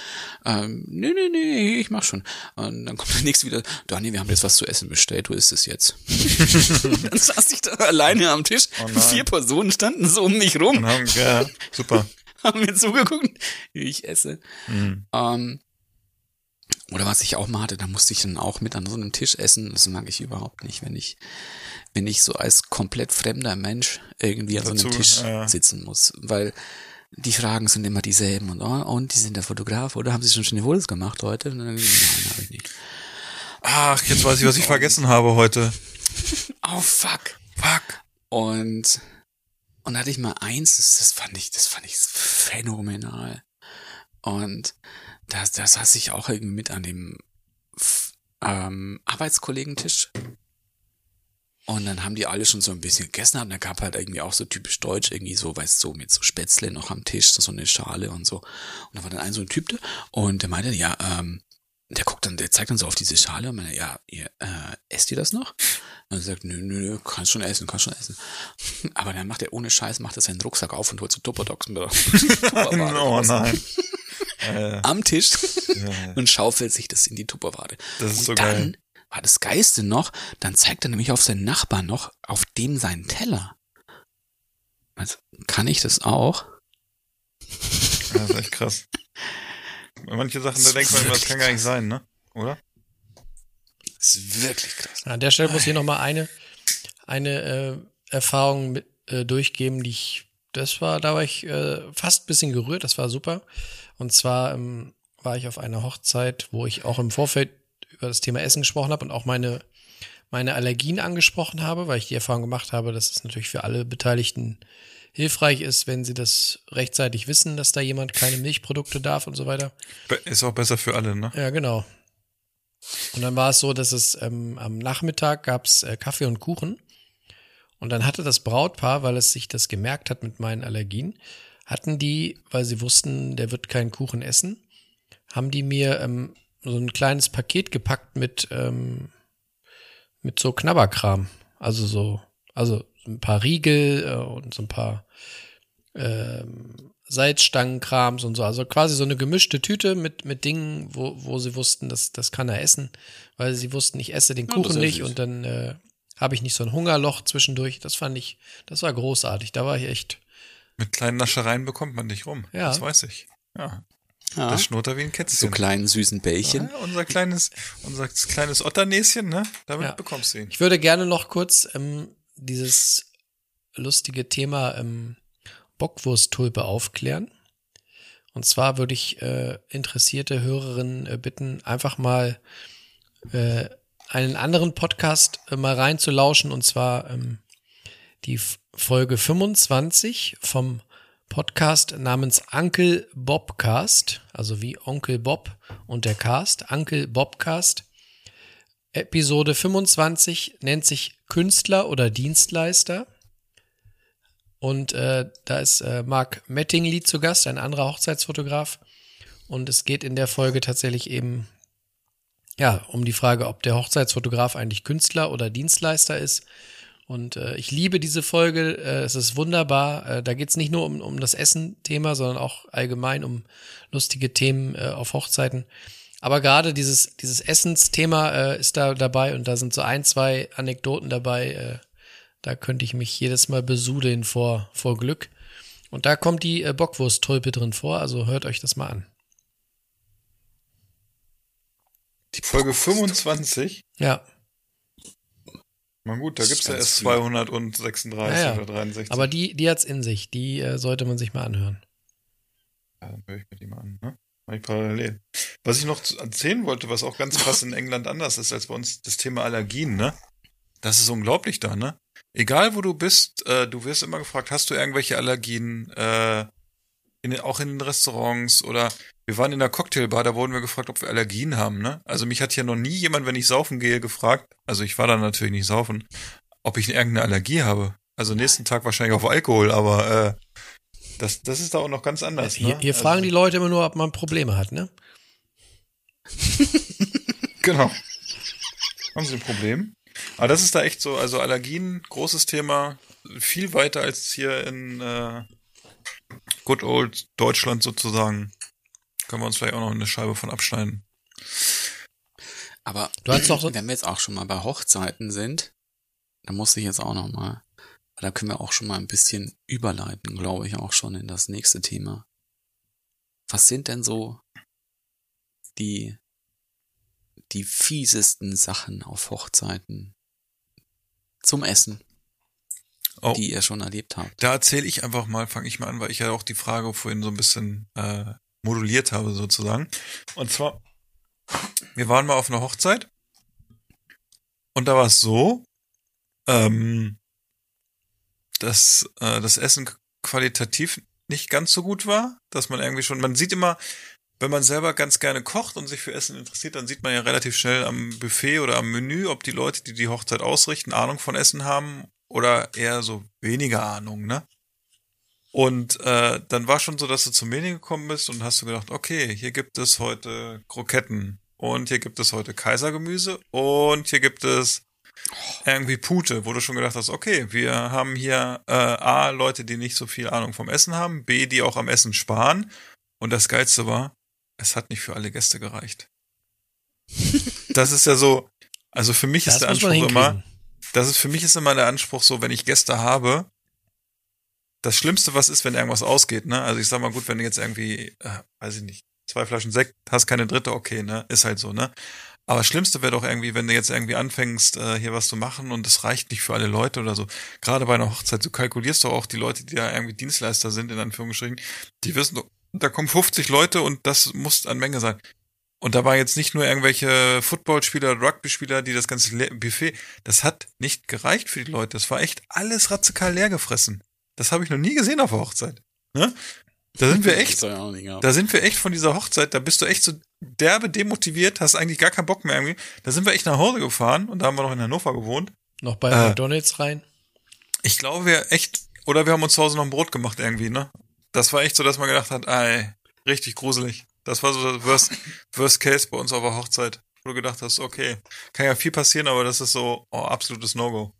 S2: Ähm, nee, nee, nee, ich mach schon. Und dann kommt der nächste wieder, Dani, wir haben jetzt was zu essen bestellt, du isst es jetzt. dann saß ich da alleine am Tisch. Oh Vier Personen standen so um mich rum.
S1: Haben, ja, super.
S2: haben mir zugeguckt, wie ich esse. Mhm. Ähm, oder was ich auch mal hatte, da musste ich dann auch mit an so einem Tisch essen. Das mag ich überhaupt nicht, wenn ich, wenn ich so als komplett fremder Mensch irgendwie an so einem Tisch ja. sitzen muss. Weil die Fragen sind immer dieselben und, oh, und die sind der Fotograf, oder haben sie schon schöne Fotos gemacht heute? Nein, habe ich nicht.
S1: Ach, jetzt weiß ich, was ich vergessen habe heute.
S2: Oh, fuck. Fuck. Und, und da hatte ich mal eins, das, das fand ich, das fand ich phänomenal. Und da, da saß ich auch irgendwie mit an dem ähm, Arbeitskollegentisch. Und dann haben die alle schon so ein bisschen gegessen und da gab halt irgendwie auch so typisch deutsch irgendwie so, weißt du, so mit so Spätzle noch am Tisch, so eine Schale und so. Und da war dann ein so ein Typ da und der meinte, ja, ähm, der guckt dann, der zeigt dann so auf diese Schale und meinte, ja, ihr, äh, esst ihr das noch? Und er sagt, nö, nö, nö, kannst schon essen, kannst schon essen. Aber dann macht er ohne Scheiß, macht er seinen Rucksack auf und holt so Tupperdogs mit.
S1: oh nein.
S2: Am Tisch und schaufelt sich das in die Tupperware.
S1: Das ist
S2: und
S1: so
S2: dann
S1: geil.
S2: war das Geiste noch, dann zeigt er nämlich auf seinen Nachbarn noch, auf dem seinen Teller. Also, kann ich das auch?
S1: Das ist echt krass. Manche Sachen, da denkt man immer, das kann gar nicht sein, ne? Oder?
S2: Das ist wirklich krass.
S3: An der Stelle muss ich noch mal eine, eine äh, Erfahrung mit, äh, durchgeben, die ich, das war, da war ich äh, fast ein bisschen gerührt, das war super. Und zwar ähm, war ich auf einer Hochzeit, wo ich auch im Vorfeld über das Thema Essen gesprochen habe und auch meine, meine Allergien angesprochen habe, weil ich die Erfahrung gemacht habe, dass es natürlich für alle Beteiligten hilfreich ist, wenn sie das rechtzeitig wissen, dass da jemand keine Milchprodukte darf und so weiter.
S1: Ist auch besser für alle, ne?
S3: Ja, genau. Und dann war es so, dass es ähm, am Nachmittag gab's äh, Kaffee und Kuchen. Und dann hatte das Brautpaar, weil es sich das gemerkt hat mit meinen Allergien, hatten die, weil sie wussten, der wird keinen Kuchen essen, haben die mir ähm, so ein kleines Paket gepackt mit, ähm, mit so Knabberkram. Also so, also ein paar Riegel äh, und so ein paar ähm, Salzstangenkrams und so. Also quasi so eine gemischte Tüte mit, mit Dingen, wo, wo sie wussten, das, das kann er essen, weil sie wussten, ich esse den
S2: ist
S3: Kuchen
S2: ja
S3: nicht und dann äh, habe ich nicht so ein Hungerloch zwischendurch. Das fand ich, das war großartig. Da war ich echt,
S1: Mit kleinen Naschereien bekommt man nicht rum.
S3: Ja.
S1: Das weiß ich. Ja.
S2: Ja.
S1: Das schnurrt da wie ein
S2: So
S1: Kätzchen.
S2: kleinen süßen Bällchen.
S1: Ja, unser kleines, unser kleines Otternäschen, ne? Damit
S3: Ja.
S1: bekommst du ihn.
S3: Ich würde gerne noch kurz ähm, dieses lustige Thema ähm, Bockwursttulpe aufklären. Und zwar würde ich äh, interessierte Hörerinnen äh, bitten, einfach mal äh, einen anderen Podcast äh, mal reinzulauschen. Und zwar ähm, die Folge 25 vom Podcast namens Uncle Bobcast, also wie Onkel Bob und der Cast, Uncle Bobcast. Episode 25 nennt sich Künstler oder Dienstleister. Und äh, da ist äh, Mark Mettingly zu Gast, ein anderer Hochzeitsfotograf. Und es geht in der Folge tatsächlich eben ja um die Frage, ob der Hochzeitsfotograf eigentlich Künstler oder Dienstleister ist. Und äh, ich liebe diese Folge. Äh, es ist wunderbar. Äh, da geht es nicht nur um, um das Essen-Thema, sondern auch allgemein um lustige Themen äh, auf Hochzeiten. Aber gerade dieses, dieses Essensthema äh, ist da dabei und da sind so ein, zwei Anekdoten dabei. Äh, da könnte ich mich jedes Mal besudeln vor, vor Glück. Und da kommt die äh, Bockwursttulpe drin vor, also hört euch das mal an.
S1: Die Folge 25.
S3: Ja,
S1: Na gut, da
S2: ist
S1: gibt's ja erst
S2: viel.
S1: 236
S3: Ja, ja.
S1: oder 63.
S3: aber die, die hat's in sich. Die äh, sollte man sich mal anhören.
S1: Ja, dann höre ich mir die mal an, ne? Mach ich parallel. Was ich noch erzählen wollte, was auch ganz krass in England anders ist als bei uns, das Thema Allergien, ne? Das ist unglaublich da, ne? Egal wo du bist, äh, du wirst immer gefragt, hast du irgendwelche Allergien, äh, in, auch in den Restaurants oder wir waren in der Cocktailbar, da wurden wir gefragt, ob wir Allergien haben, ne? Also mich hat hier noch nie jemand, wenn ich saufen gehe, gefragt, also ich war da natürlich nicht saufen, ob ich irgendeine Allergie habe. Also nächsten Tag wahrscheinlich auf Alkohol, aber äh, das, das ist da auch noch ganz anders.
S3: Hier,
S1: ne?
S3: hier fragen die Leute immer nur, ob man Probleme hat, ne?
S1: Genau. Haben Sie ein Problem? Aber das ist da echt so, also Allergien, großes Thema, viel weiter als hier in äh, Good Old Deutschland sozusagen. Können wir uns vielleicht auch noch eine Scheibe von abschneiden.
S2: Aber
S3: Du hast doch
S2: wenn wir jetzt auch schon mal bei Hochzeiten sind, dann muss ich jetzt auch noch mal, da können wir auch schon mal ein bisschen überleiten, glaube ich, auch schon in das nächste Thema. Was sind denn so die, die fiesesten Sachen auf Hochzeiten zum Essen,
S1: Oh,
S2: die ihr schon erlebt habt?
S1: da erzähle ich einfach mal, fange ich mal an, weil ich ja auch die Frage vorhin so ein bisschen äh, moduliert habe sozusagen. Und zwar, wir waren mal auf einer Hochzeit und da war es so, ähm, dass äh, das Essen qualitativ nicht ganz so gut war, dass man irgendwie schon, man sieht immer, wenn man selber ganz gerne kocht und sich für Essen interessiert, dann sieht man ja relativ schnell am Buffet oder am Menü, ob die Leute, die die Hochzeit ausrichten, Ahnung von Essen haben oder eher so weniger Ahnung, ne? Und äh, dann war schon so, dass du zum Menü gekommen bist und hast du gedacht, okay, hier gibt es heute Kroketten und hier gibt es heute Kaisergemüse und hier gibt es irgendwie Pute, wo du schon gedacht hast, okay, wir haben hier äh, A, Leute, die nicht so viel Ahnung vom Essen haben, B, die auch am Essen sparen und das Geilste war, es hat nicht für alle Gäste gereicht. das ist ja so, also für mich
S3: Das
S1: ist der Anspruch immer, das ist für mich ist immer der Anspruch so, wenn ich Gäste habe, das Schlimmste, was ist, wenn irgendwas ausgeht, ne? Also ich sag mal gut, wenn du jetzt irgendwie, äh, weiß ich nicht, zwei Flaschen Sekt, hast keine dritte, okay, ne? Ist halt so, ne? Aber das Schlimmste wäre doch irgendwie, wenn du jetzt irgendwie anfängst, äh, hier was zu machen und es reicht nicht für alle Leute oder so. Gerade bei einer Hochzeit, du kalkulierst doch auch die Leute, die da irgendwie Dienstleister sind, in Anführungsstrichen, die wissen doch, da kommen 50 Leute und das muss an Menge sein. Und da waren jetzt nicht nur irgendwelche Footballspieler, Rugby-Spieler, die das ganze Buffet, das hat nicht gereicht für die Leute. Das war echt alles radikal leer gefressen. Das habe ich noch nie gesehen auf der Hochzeit. Ne? Da sind wir echt, da sind wir echt von dieser Hochzeit, da bist du echt so derbe demotiviert, hast eigentlich gar keinen Bock mehr irgendwie. Da sind wir echt nach Hause gefahren und da haben wir noch in Hannover gewohnt.
S3: Noch bei
S1: Äh.
S3: McDonalds rein.
S1: Ich glaube, wir echt, oder wir haben uns zu Hause noch ein Brot gemacht irgendwie, ne? Das war echt so, dass man gedacht hat, ey, richtig gruselig. Das war so das Worst, Worst Case bei uns auf der Hochzeit. Wo du gedacht hast, okay, kann ja viel passieren, aber das ist so, oh, absolutes No-Go.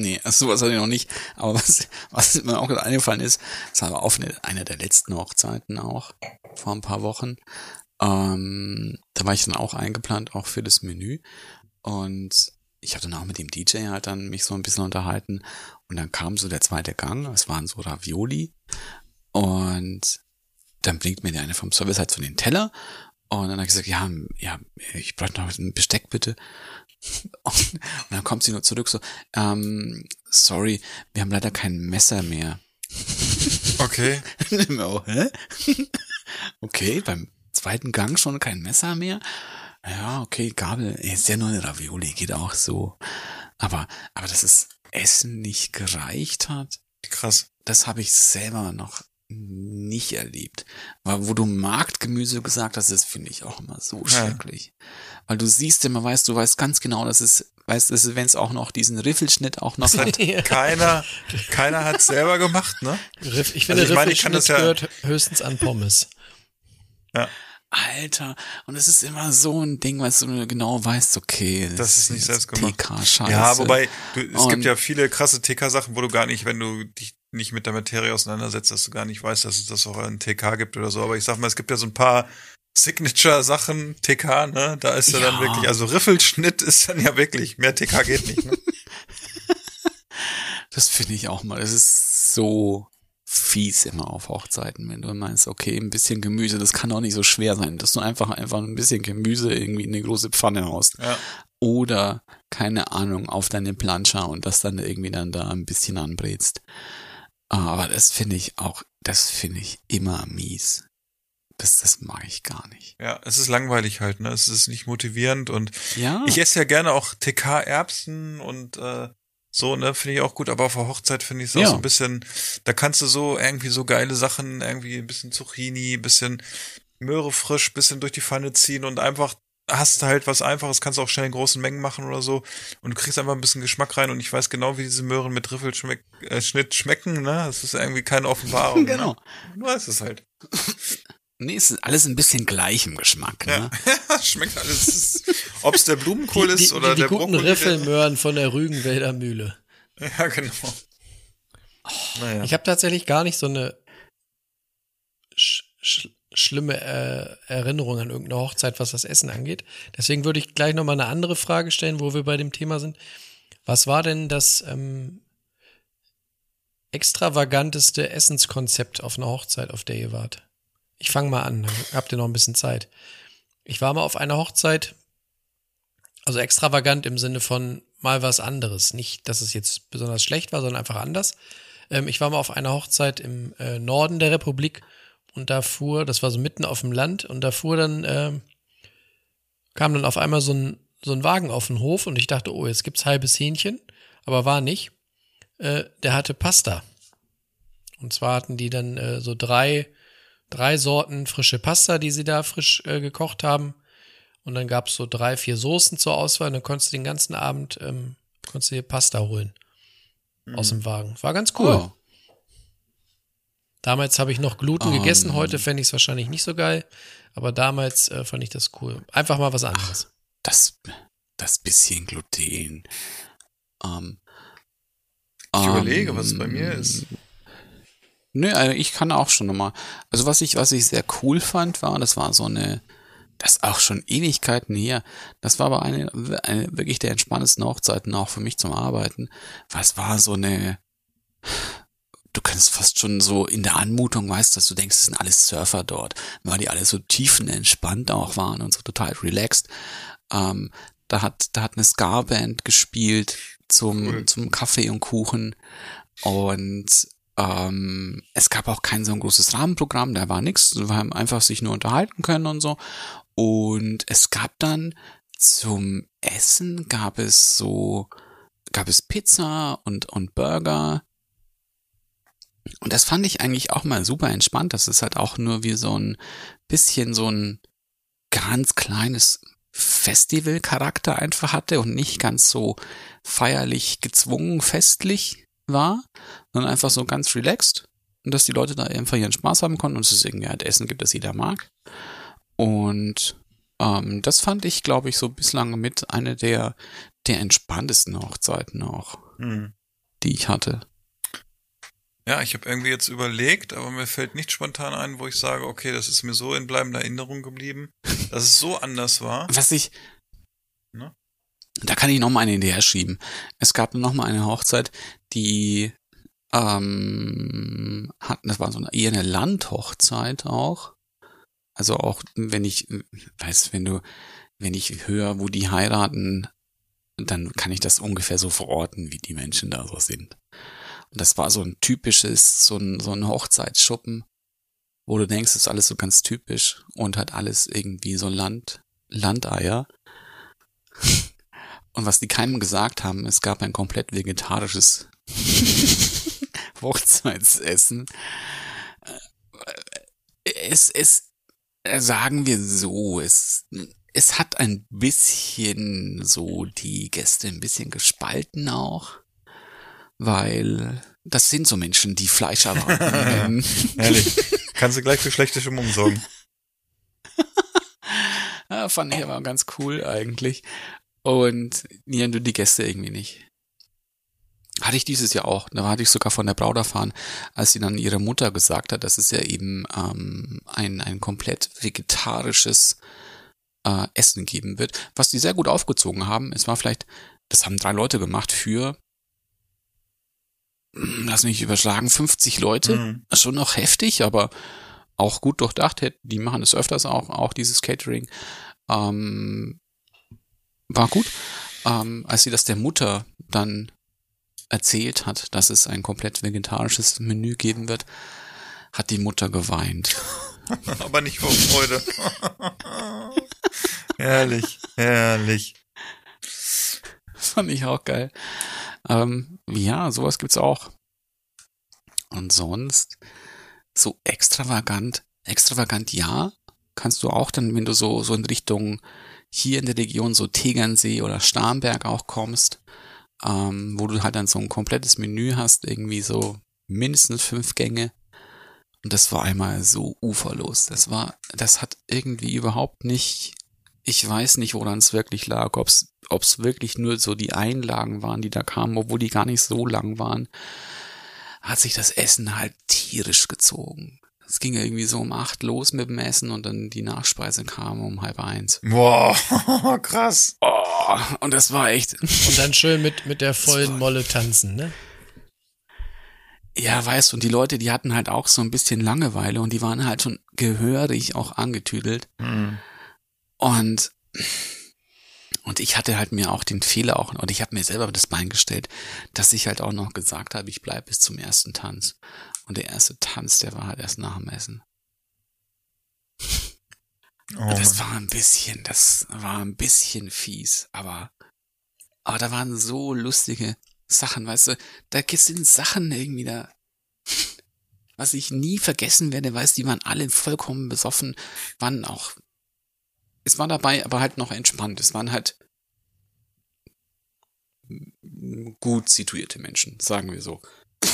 S2: Nee, also sowas hatte ich noch nicht. Aber was, was mir auch gerade eingefallen ist, das war auf eine, einer der letzten Hochzeiten auch, vor ein paar Wochen. Ähm, da war ich dann auch eingeplant, auch für das Menü. Und ich habe dann auch mit dem DJ halt dann mich so ein bisschen unterhalten. Und dann kam so der zweite Gang, es waren so Ravioli. Und dann bringt mir der eine vom Service halt so den Teller. Und dann habe ich gesagt, ja, ja, ich bräuchte noch ein Besteck bitte. Und, und dann kommt sie nur zurück so, ähm, sorry, wir haben leider kein Messer mehr.
S1: Okay.
S2: oh, hä? okay, beim zweiten Gang schon kein Messer mehr? Ja, okay, Gabel, ist ja nur eine Ravioli, geht auch so. Aber, aber dass das Essen nicht gereicht hat,
S1: Krass.
S2: das habe ich selber noch nicht erlebt. Weil wo du Marktgemüse gesagt hast, das finde ich auch immer so
S1: Ja.
S2: schrecklich. Weil du siehst immer, weißt, du weißt ganz genau, dass es, weißt, dass wenn es auch noch diesen Riffelschnitt auch noch hat.
S3: Ja.
S1: Keiner, keiner hat selber gemacht, ne?
S3: Riff, ich finde,
S1: Also ich meine, ich kann das ja-
S3: gehört höchstens an Pommes.
S2: Alter, und es ist immer so ein Ding, weißt du, du genau weißt, okay,
S1: Das ist nicht selbst gemacht.
S2: TK-Scheiße.
S1: Ja, wobei, du, es
S2: Und-
S1: gibt ja viele krasse TK-Sachen, wo du gar nicht, wenn du dich nicht mit der Materie auseinandersetzt, dass du gar nicht weißt, dass es das auch ein TK gibt oder so. Aber ich sag mal, es gibt ja so ein paar Signature-Sachen, TK, ne? Da ist ja, dann
S2: Ja.
S1: wirklich, also Riffelschnitt ist dann ja wirklich, mehr TK geht nicht, ne?
S2: Das finde ich auch mal. Das ist so fies immer auf Hochzeiten, wenn du meinst, okay, ein bisschen Gemüse, das kann doch nicht so schwer sein, dass du einfach einfach ein bisschen Gemüse irgendwie in eine große Pfanne haust.
S1: Ja.
S2: Oder, keine Ahnung, auf deine Plancha und das dann irgendwie dann da ein bisschen anbrätst. Aber das finde ich auch, das finde ich immer mies. Das, das mag ich gar nicht.
S1: Ja, es ist langweilig halt, ne? Es ist nicht motivierend und
S2: Ja.
S1: ich esse ja gerne auch TK-Erbsen und äh, so, ne, finde ich auch gut, aber auf der Hochzeit finde ich es auch
S2: Ja.
S1: so ein bisschen, da kannst du so irgendwie so geile Sachen, irgendwie ein bisschen Zucchini, bisschen Möhre frisch, bisschen durch die Pfanne ziehen und einfach hast halt was Einfaches, kannst auch schnell in großen Mengen machen oder so und du kriegst einfach ein bisschen Geschmack rein und ich weiß genau, wie diese Möhren mit Riffelschnitt äh, schmecken, ne? Das ist irgendwie keine Offenbarung.
S2: Genau.
S1: Ne? Du weißt es halt.
S2: Nee, es ist alles ein bisschen gleich im Geschmack, ne?
S1: Ja, schmeckt alles. Ob es der Blumenkohl
S3: die, die,
S1: ist oder
S3: die, die
S1: der
S3: guten
S1: Brokkoli.
S3: Riffelmöhren von der Rügenwälder Mühle.
S1: Ja, genau. Naja.
S3: Ich habe tatsächlich gar nicht so eine sch sch schlimme äh, Erinnerung an irgendeine Hochzeit, was das Essen angeht. Deswegen würde ich gleich nochmal eine andere Frage stellen, wo wir bei dem Thema sind. Was war denn das ähm, extravaganteste Essenskonzept auf einer Hochzeit, auf der ihr wart? Ich fange mal an, habt ihr noch ein bisschen Zeit. Ich war mal auf einer Hochzeit, also extravagant im Sinne von mal was anderes. Nicht, dass es jetzt besonders schlecht war, sondern einfach anders. Ähm, ich war mal auf einer Hochzeit im äh, Norden der Republik und da fuhr, das war so mitten auf dem Land und da fuhr dann, ähm, kam dann auf einmal so ein, so ein Wagen auf den Hof und ich dachte, oh, jetzt gibt's halbes Hähnchen, aber war nicht. Äh, der hatte Pasta. Und zwar hatten die dann äh, so drei, drei Sorten frische Pasta, die sie da frisch äh, gekocht haben. Und dann gab's so drei, vier Soßen zur Auswahl. Und dann konntest du den ganzen Abend ähm, konntest du dir Pasta holen aus dem Wagen. War ganz cool.
S2: Oh.
S3: Damals habe ich noch Gluten
S2: Ähm.
S3: gegessen, heute fände ich es wahrscheinlich nicht so geil. Aber damals äh, fand ich das cool. Einfach mal was anderes.
S2: Das, das bisschen Gluten. Ähm,
S1: Ich
S2: ähm,
S1: überlege, was es bei mir ist.
S2: Nö, also ich kann auch schon nochmal. Also was ich, was ich sehr cool fand, war, das war so eine, das ist auch schon Ewigkeiten her. Das war aber eine, eine wirklich der entspannendsten Hochzeiten auch für mich zum Arbeiten. Was war so eine du kannst fast schon so in der Anmutung, weißt, dass du denkst, es sind alles Surfer dort, weil die alle so tiefenentspannt auch waren und so total relaxed. Ähm, da hat, da hat eine Ska-Band gespielt zum,
S1: Cool.
S2: zum Kaffee und Kuchen und ähm, es gab auch kein so ein großes Rahmenprogramm, da war nichts, wir haben einfach sich nur unterhalten können und so. Und es gab dann zum Essen gab es so, gab es Pizza und, und Burger. Und das fand ich eigentlich auch mal super entspannt. Das ist halt auch nur wie so ein bisschen so ein ganz kleines Festival-Charakter einfach hatte und nicht ganz so feierlich gezwungen festlich war, sondern einfach so ganz relaxed. Und dass die Leute da einfach ihren Spaß haben konnten und es irgendwie halt Essen gibt, das jeder mag. Und ähm, das fand ich, glaube ich, so bislang mit eine der, der entspanntesten Hochzeiten auch,
S1: Hm.
S2: die ich hatte.
S1: Ja, ich habe irgendwie jetzt überlegt, aber mir fällt nicht spontan ein, wo ich sage, okay, das ist mir so in bleibender Erinnerung geblieben, dass es so anders war.
S2: Was ich,
S1: Ne?
S2: da kann ich noch mal eine hinterher schieben. Es gab noch mal eine Hochzeit, die ähm, hatten, das war so eine, eher eine Landhochzeit auch. Also auch, wenn ich, weiß, wenn du, wenn ich höre, wo die heiraten, dann kann ich das ungefähr so verorten, wie die Menschen da so sind. Und das war so ein typisches, so ein, so ein Hochzeitsschuppen, wo du denkst, das ist alles so ganz typisch und hat alles irgendwie so Land, Landeier. Und was die keinem gesagt haben, es gab ein komplett vegetarisches Hochzeitsessen. Es, es, äh, sagen wir so, es, es hat ein bisschen so die Gäste ein bisschen gespalten auch, weil das sind so Menschen, die Fleisch erwarten.
S1: Ehrlich. Kannst du gleich für schlechte Stimmung sorgen.
S2: Ja, fand ich aber ganz cool eigentlich. Und ja, nur die Gäste irgendwie nicht. Hatte ich dieses Jahr auch. Da hatte ich sogar von der Braut erfahren, als sie dann ihre Mutter gesagt hat, dass es ja eben ähm, ein, ein komplett vegetarisches äh, Essen geben wird, was die sehr gut aufgezogen haben. Es war vielleicht, das haben drei Leute gemacht für, lass mich überschlagen, 50 Leute.
S1: Mhm.
S2: Schon noch heftig, aber auch gut durchdacht. Die machen es öfters auch, auch dieses Catering. Ähm, war gut. Ähm, als sie das der Mutter dann erzählt hat, dass es ein komplett vegetarisches Menü geben wird, hat die Mutter geweint.
S1: Aber nicht vor Freude. herrlich, herrlich.
S2: Fand ich auch geil. Ähm, ja, sowas gibt's auch. Und sonst so extravagant, extravagant ja, kannst du auch dann, wenn du so so in Richtung hier in der Region so Tegernsee oder Starnberg auch kommst, ähm, wo du halt dann so ein komplettes Menü hast, irgendwie so mindestens fünf Gänge. Und das war einmal so uferlos. Das war, das hat irgendwie überhaupt nicht, ich weiß nicht, woran es wirklich lag, ob es wirklich nur so die Einlagen waren, die da kamen, obwohl die gar nicht so lang waren, hat sich das Essen halt tierisch gezogen. Es ging irgendwie so um acht los mit dem Essen und dann die Nachspeise kam um halb eins.
S1: Boah, krass.
S2: Oh, und das war echt,
S3: Und dann schön mit, mit der vollen Molle tanzen, ne?
S2: Ja, weißt du, und die Leute, die hatten halt auch so ein bisschen Langeweile und die waren halt schon gehörig auch angetüdelt.
S1: Mhm.
S2: Und, und ich hatte halt mir auch den Fehler auch, und ich habe mir selber das Bein gestellt, dass ich halt auch noch gesagt habe, ich bleib bis zum ersten Tanz. Und der erste Tanz, der war halt erst nach dem Essen.
S1: Oh,
S2: das war ein bisschen, das war ein bisschen fies, aber, aber da waren so lustige Sachen, weißt du, da sind Sachen irgendwie da, was ich nie vergessen werde, weißt die waren alle vollkommen besoffen, waren auch, es war dabei, aber halt noch entspannt, es waren halt gut situierte Menschen, sagen wir so.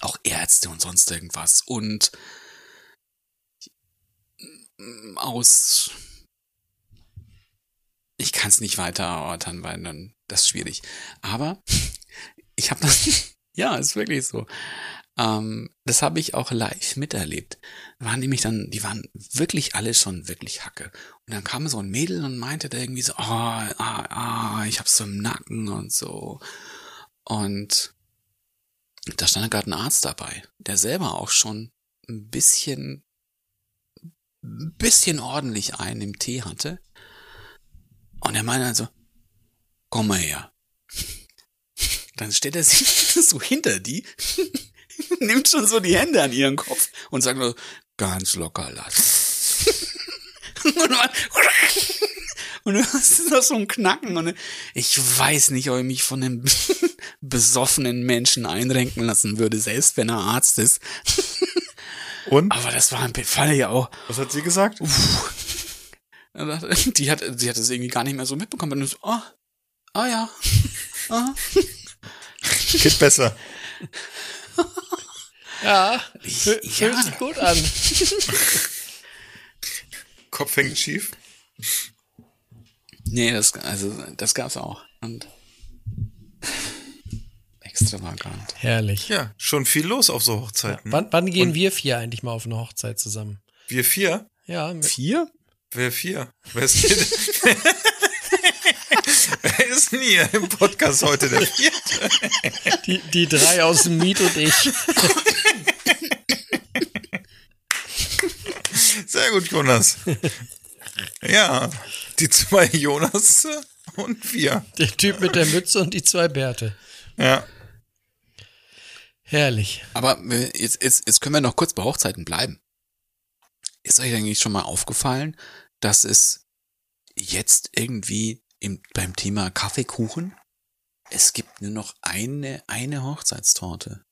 S2: Auch Ärzte und sonst irgendwas und aus ich kann es nicht weiter erörtern, weil dann das ist schwierig. Aber ich habe das ja, ist wirklich so. Ähm, das habe ich auch live miterlebt. Waren nämlich dann, die waren wirklich alle schon wirklich Hacke. Und dann kam so ein Mädel und meinte da irgendwie so, oh, ah, ah, ich hab's so im Nacken und so. Und da stand gerade ein Arzt dabei, der selber auch schon ein bisschen, ein bisschen ordentlich einen im Tee hatte. Und er meinte also, komm mal her. Dann stellt er sich so hinter die, nimmt schon so die Hände an ihren Kopf und sagt nur, ganz locker lassen. und, man, und du hast noch so ein Knacken und ich weiß nicht, ob ich mich von einem besoffenen Menschen einrenken lassen würde, selbst wenn er Arzt ist.
S1: Und?
S2: Aber das war ein Fall ja auch.
S1: Was hat sie gesagt?
S2: Die hat, sie hat es irgendwie gar nicht mehr so mitbekommen. Und so, oh, ah ja. Ah.
S1: Geht besser.
S3: Ja,
S2: Ich- ja.
S3: fühlt sich gut an.
S1: Kopf hängt schief.
S2: Nee, das, also, das gab's auch. Und extravagant.
S3: Herrlich.
S1: Ja, schon viel los auf so Hochzeiten.
S3: Wann, wann gehen
S1: Und-
S3: wir vier eigentlich mal auf eine Hochzeit zusammen?
S1: Wir vier?
S3: Ja,
S2: Vier?
S1: Wer vier? Wer ist, Wer ist denn hier im Podcast heute der vierte?
S3: die, die drei aus dem Miet und ich.
S1: Sehr gut, Jonas. Ja, die zwei Jonas und wir.
S3: Der Typ mit der Mütze und die zwei Bärte.
S1: Ja.
S3: Herrlich.
S2: Aber wir- jetzt, jetzt, jetzt können wir noch kurz bei Hochzeiten bleiben. Ist euch eigentlich schon mal aufgefallen, dass es jetzt irgendwie im, beim Thema Kaffeekuchen, es gibt nur noch eine, eine Hochzeitstorte.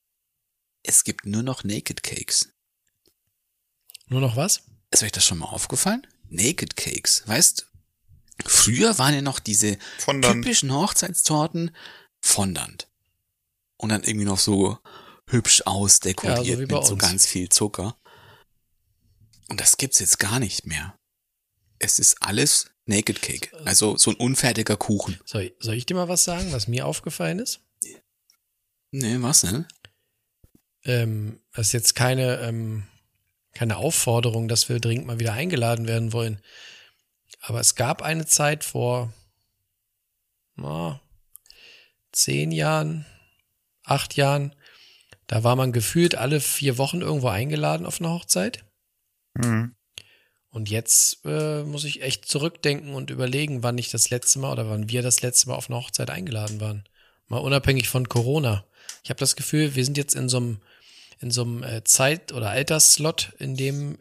S2: Es gibt nur noch Naked Cakes.
S3: Nur noch was?
S2: Ist euch das schon mal aufgefallen? Naked Cakes. Weißt, früher waren ja noch diese
S1: Fondant.
S2: typischen Hochzeitstorten fondant. Und dann irgendwie noch so hübsch ausdekoriert
S3: Ja, so
S2: mit so
S3: uns.
S2: ganz viel Zucker. Und das gibt's jetzt gar nicht mehr. Es ist alles Naked Cake. Also so ein unfertiger Kuchen.
S3: Soll, soll ich dir mal was sagen, was mir aufgefallen ist?
S2: Nee, was denn?
S3: Ähm, das ist jetzt keine, ähm, keine Aufforderung, dass wir dringend mal wieder eingeladen werden wollen. Aber es gab eine Zeit vor na, zehn Jahren, acht Jahren, da war man gefühlt alle vier Wochen irgendwo eingeladen auf eine Hochzeit.
S1: Mhm.
S3: Und jetzt äh, muss ich echt zurückdenken und überlegen, wann ich das letzte Mal oder wann wir das letzte Mal auf eine Hochzeit eingeladen waren. Mal unabhängig von Corona. Ich habe das Gefühl, wir sind jetzt in so einem in so einem äh, Zeit- oder Altersslot, in dem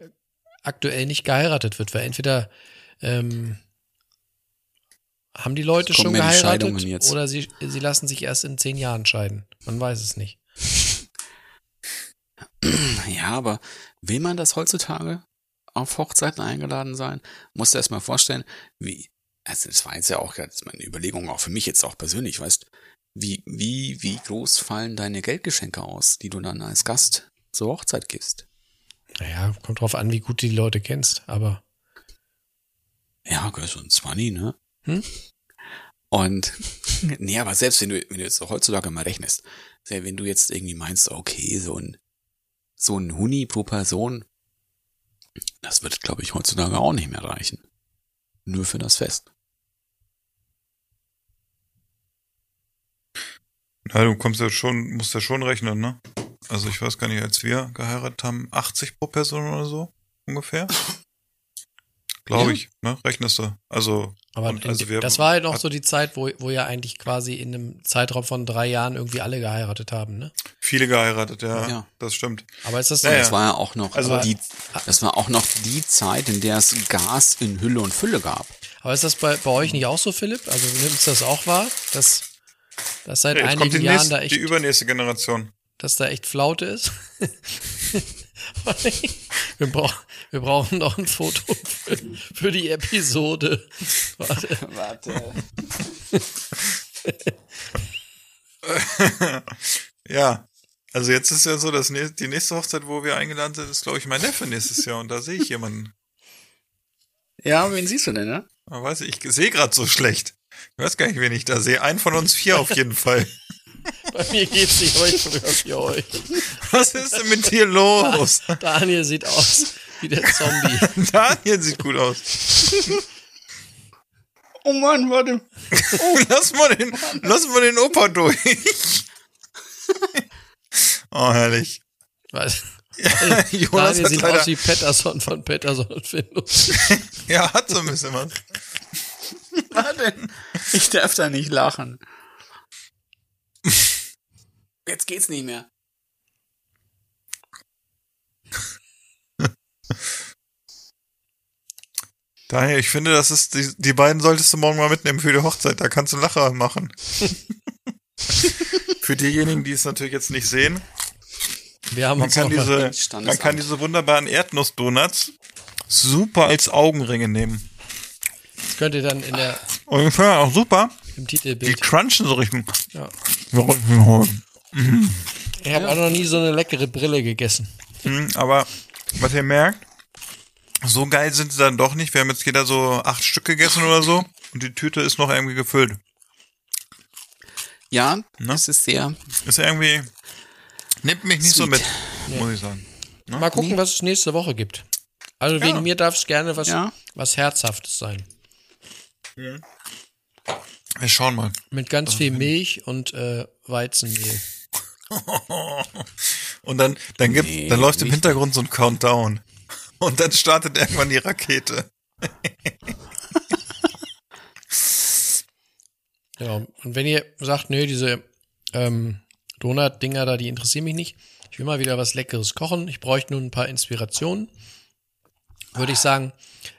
S3: aktuell nicht geheiratet wird, weil entweder ähm, haben die Leute schon geheiratet oder sie, sie lassen sich erst in zehn Jahren scheiden. Man weiß es nicht.
S2: Ja, aber will man das heutzutage auf Hochzeiten eingeladen sein? Musst du erst mal vorstellen, wie, also das war jetzt ja auch jetzt meine Überlegung, auch für mich jetzt auch persönlich, weißt, wie, wie, wie groß fallen deine Geldgeschenke aus, die du dann als Gast zur Hochzeit gibst?
S3: Naja, kommt drauf an, wie gut du die Leute kennst, aber
S2: Ja, okay, so ein 20, ne?
S3: Hm?
S2: Und, nee, aber selbst wenn du, wenn du jetzt heutzutage mal rechnest, wenn du jetzt irgendwie meinst, okay, so ein, so ein Huni pro Person, das wird, glaube ich, heutzutage auch nicht mehr reichen. Nur für das Fest.
S1: Ja, du kommst ja schon, musst ja schon rechnen, ne? Also ich weiß gar nicht, als wir geheiratet haben, 80 pro Person oder so ungefähr. Glaube
S2: Ja.
S1: ich, ne? Rechnest du. Also,
S3: Aber
S1: und also wir
S3: das war halt noch
S1: hat-
S3: so die Zeit, wo, wo ja eigentlich quasi in einem Zeitraum von drei Jahren irgendwie alle geheiratet haben, ne?
S1: viele geheiratet, ja,
S2: Ja.
S1: das stimmt.
S3: Aber ist das
S1: Ja.
S2: Das war ja auch noch
S1: Also-
S2: die, das war auch noch die Zeit, in der es Gas in Hülle und Fülle gab.
S3: Aber ist das bei, bei euch nicht auch so, Philipp? Also nimmst du das auch wahr, dass, dass seit
S1: Ja, jetzt kommt
S3: einigen
S1: die,
S3: Jahren
S1: nächste,
S3: da
S1: die
S3: echt,
S1: übernächste Generation.
S3: dass da echt Flaute ist? wir, brauch, wir brauchen noch ein Foto für, für die Episode. Warte.
S2: Warte.
S1: Ja. Also jetzt ist ja so, dass die nächste Hochzeit, wo wir eingeladen sind, ist, glaube ich, mein Neffe nächstes Jahr. Und da sehe ich jemanden.
S2: Ja, wen siehst du denn, ne?
S1: Aber weiß ich, ich sehe gerade so schlecht. Ich weiß gar nicht, wen ich da sehe. Einen von uns vier auf jeden Fall.
S3: Bei mir geht's nicht euch früher wie euch.
S1: Was ist denn mit dir los?
S3: Daniel sieht aus wie der Zombie.
S1: Daniel sieht gut aus.
S2: Oh Mann, warte.
S1: Lass mal den, lass mal den Opa durch. Oh, herrlich.
S3: Was?
S1: Jonas
S3: Daniel
S1: hat
S3: sieht
S1: leider,
S3: aus wie Patterson von Patterson und Findus.
S1: ja, hat so ein bisschen was.
S2: Warte. Ich darf da nicht lachen. Jetzt geht's nicht mehr.
S1: Daher, ich finde, das ist, die, die beiden solltest du morgen mal mitnehmen für die Hochzeit. Da kannst du Lacher machen. für diejenigen, die es natürlich jetzt nicht sehen,
S3: Wir haben
S1: man
S3: uns
S1: kann diese, man kann diese wunderbaren Erdnussdonuts super als Augenringe nehmen.
S3: Das könnt ihr dann in der,
S1: Und ich finde auch super,
S3: im
S1: die
S3: Titelbild.
S1: crunchen so richtig.
S3: Ja.
S1: Mhm,
S3: Ich habe auch noch nie so eine leckere Brille gegessen.
S1: Mhm, Aber was ihr merkt, so geil sind sie dann doch nicht. Wir haben jetzt jeder so acht Stück gegessen oder so und die Tüte ist noch irgendwie gefüllt.
S2: Ja,
S1: Ne?
S2: das ist sehr.
S1: Ist irgendwie, nimmt mich nicht so
S2: Sweet.
S1: mit, muss ich sagen.
S3: Mal gucken, was es nächste Woche gibt. Also
S1: Ja.
S3: wegen mir darf es gerne was,
S2: Ja.
S3: was Herzhaftes sein.
S1: Wir schauen mal.
S3: Mit ganz viel Milch und äh, Weizenmehl.
S1: Und dann, dann gibt,
S2: Nee,
S1: dann läuft im. Hintergrund so ein Countdown. Und dann startet irgendwann die Rakete.
S3: Ja, und wenn ihr sagt, nö, diese ähm, Donut-Dinger da, die interessieren mich nicht. Ich will mal wieder was Leckeres kochen. Ich bräuchte nun ein paar Inspirationen. Würde ich sagen,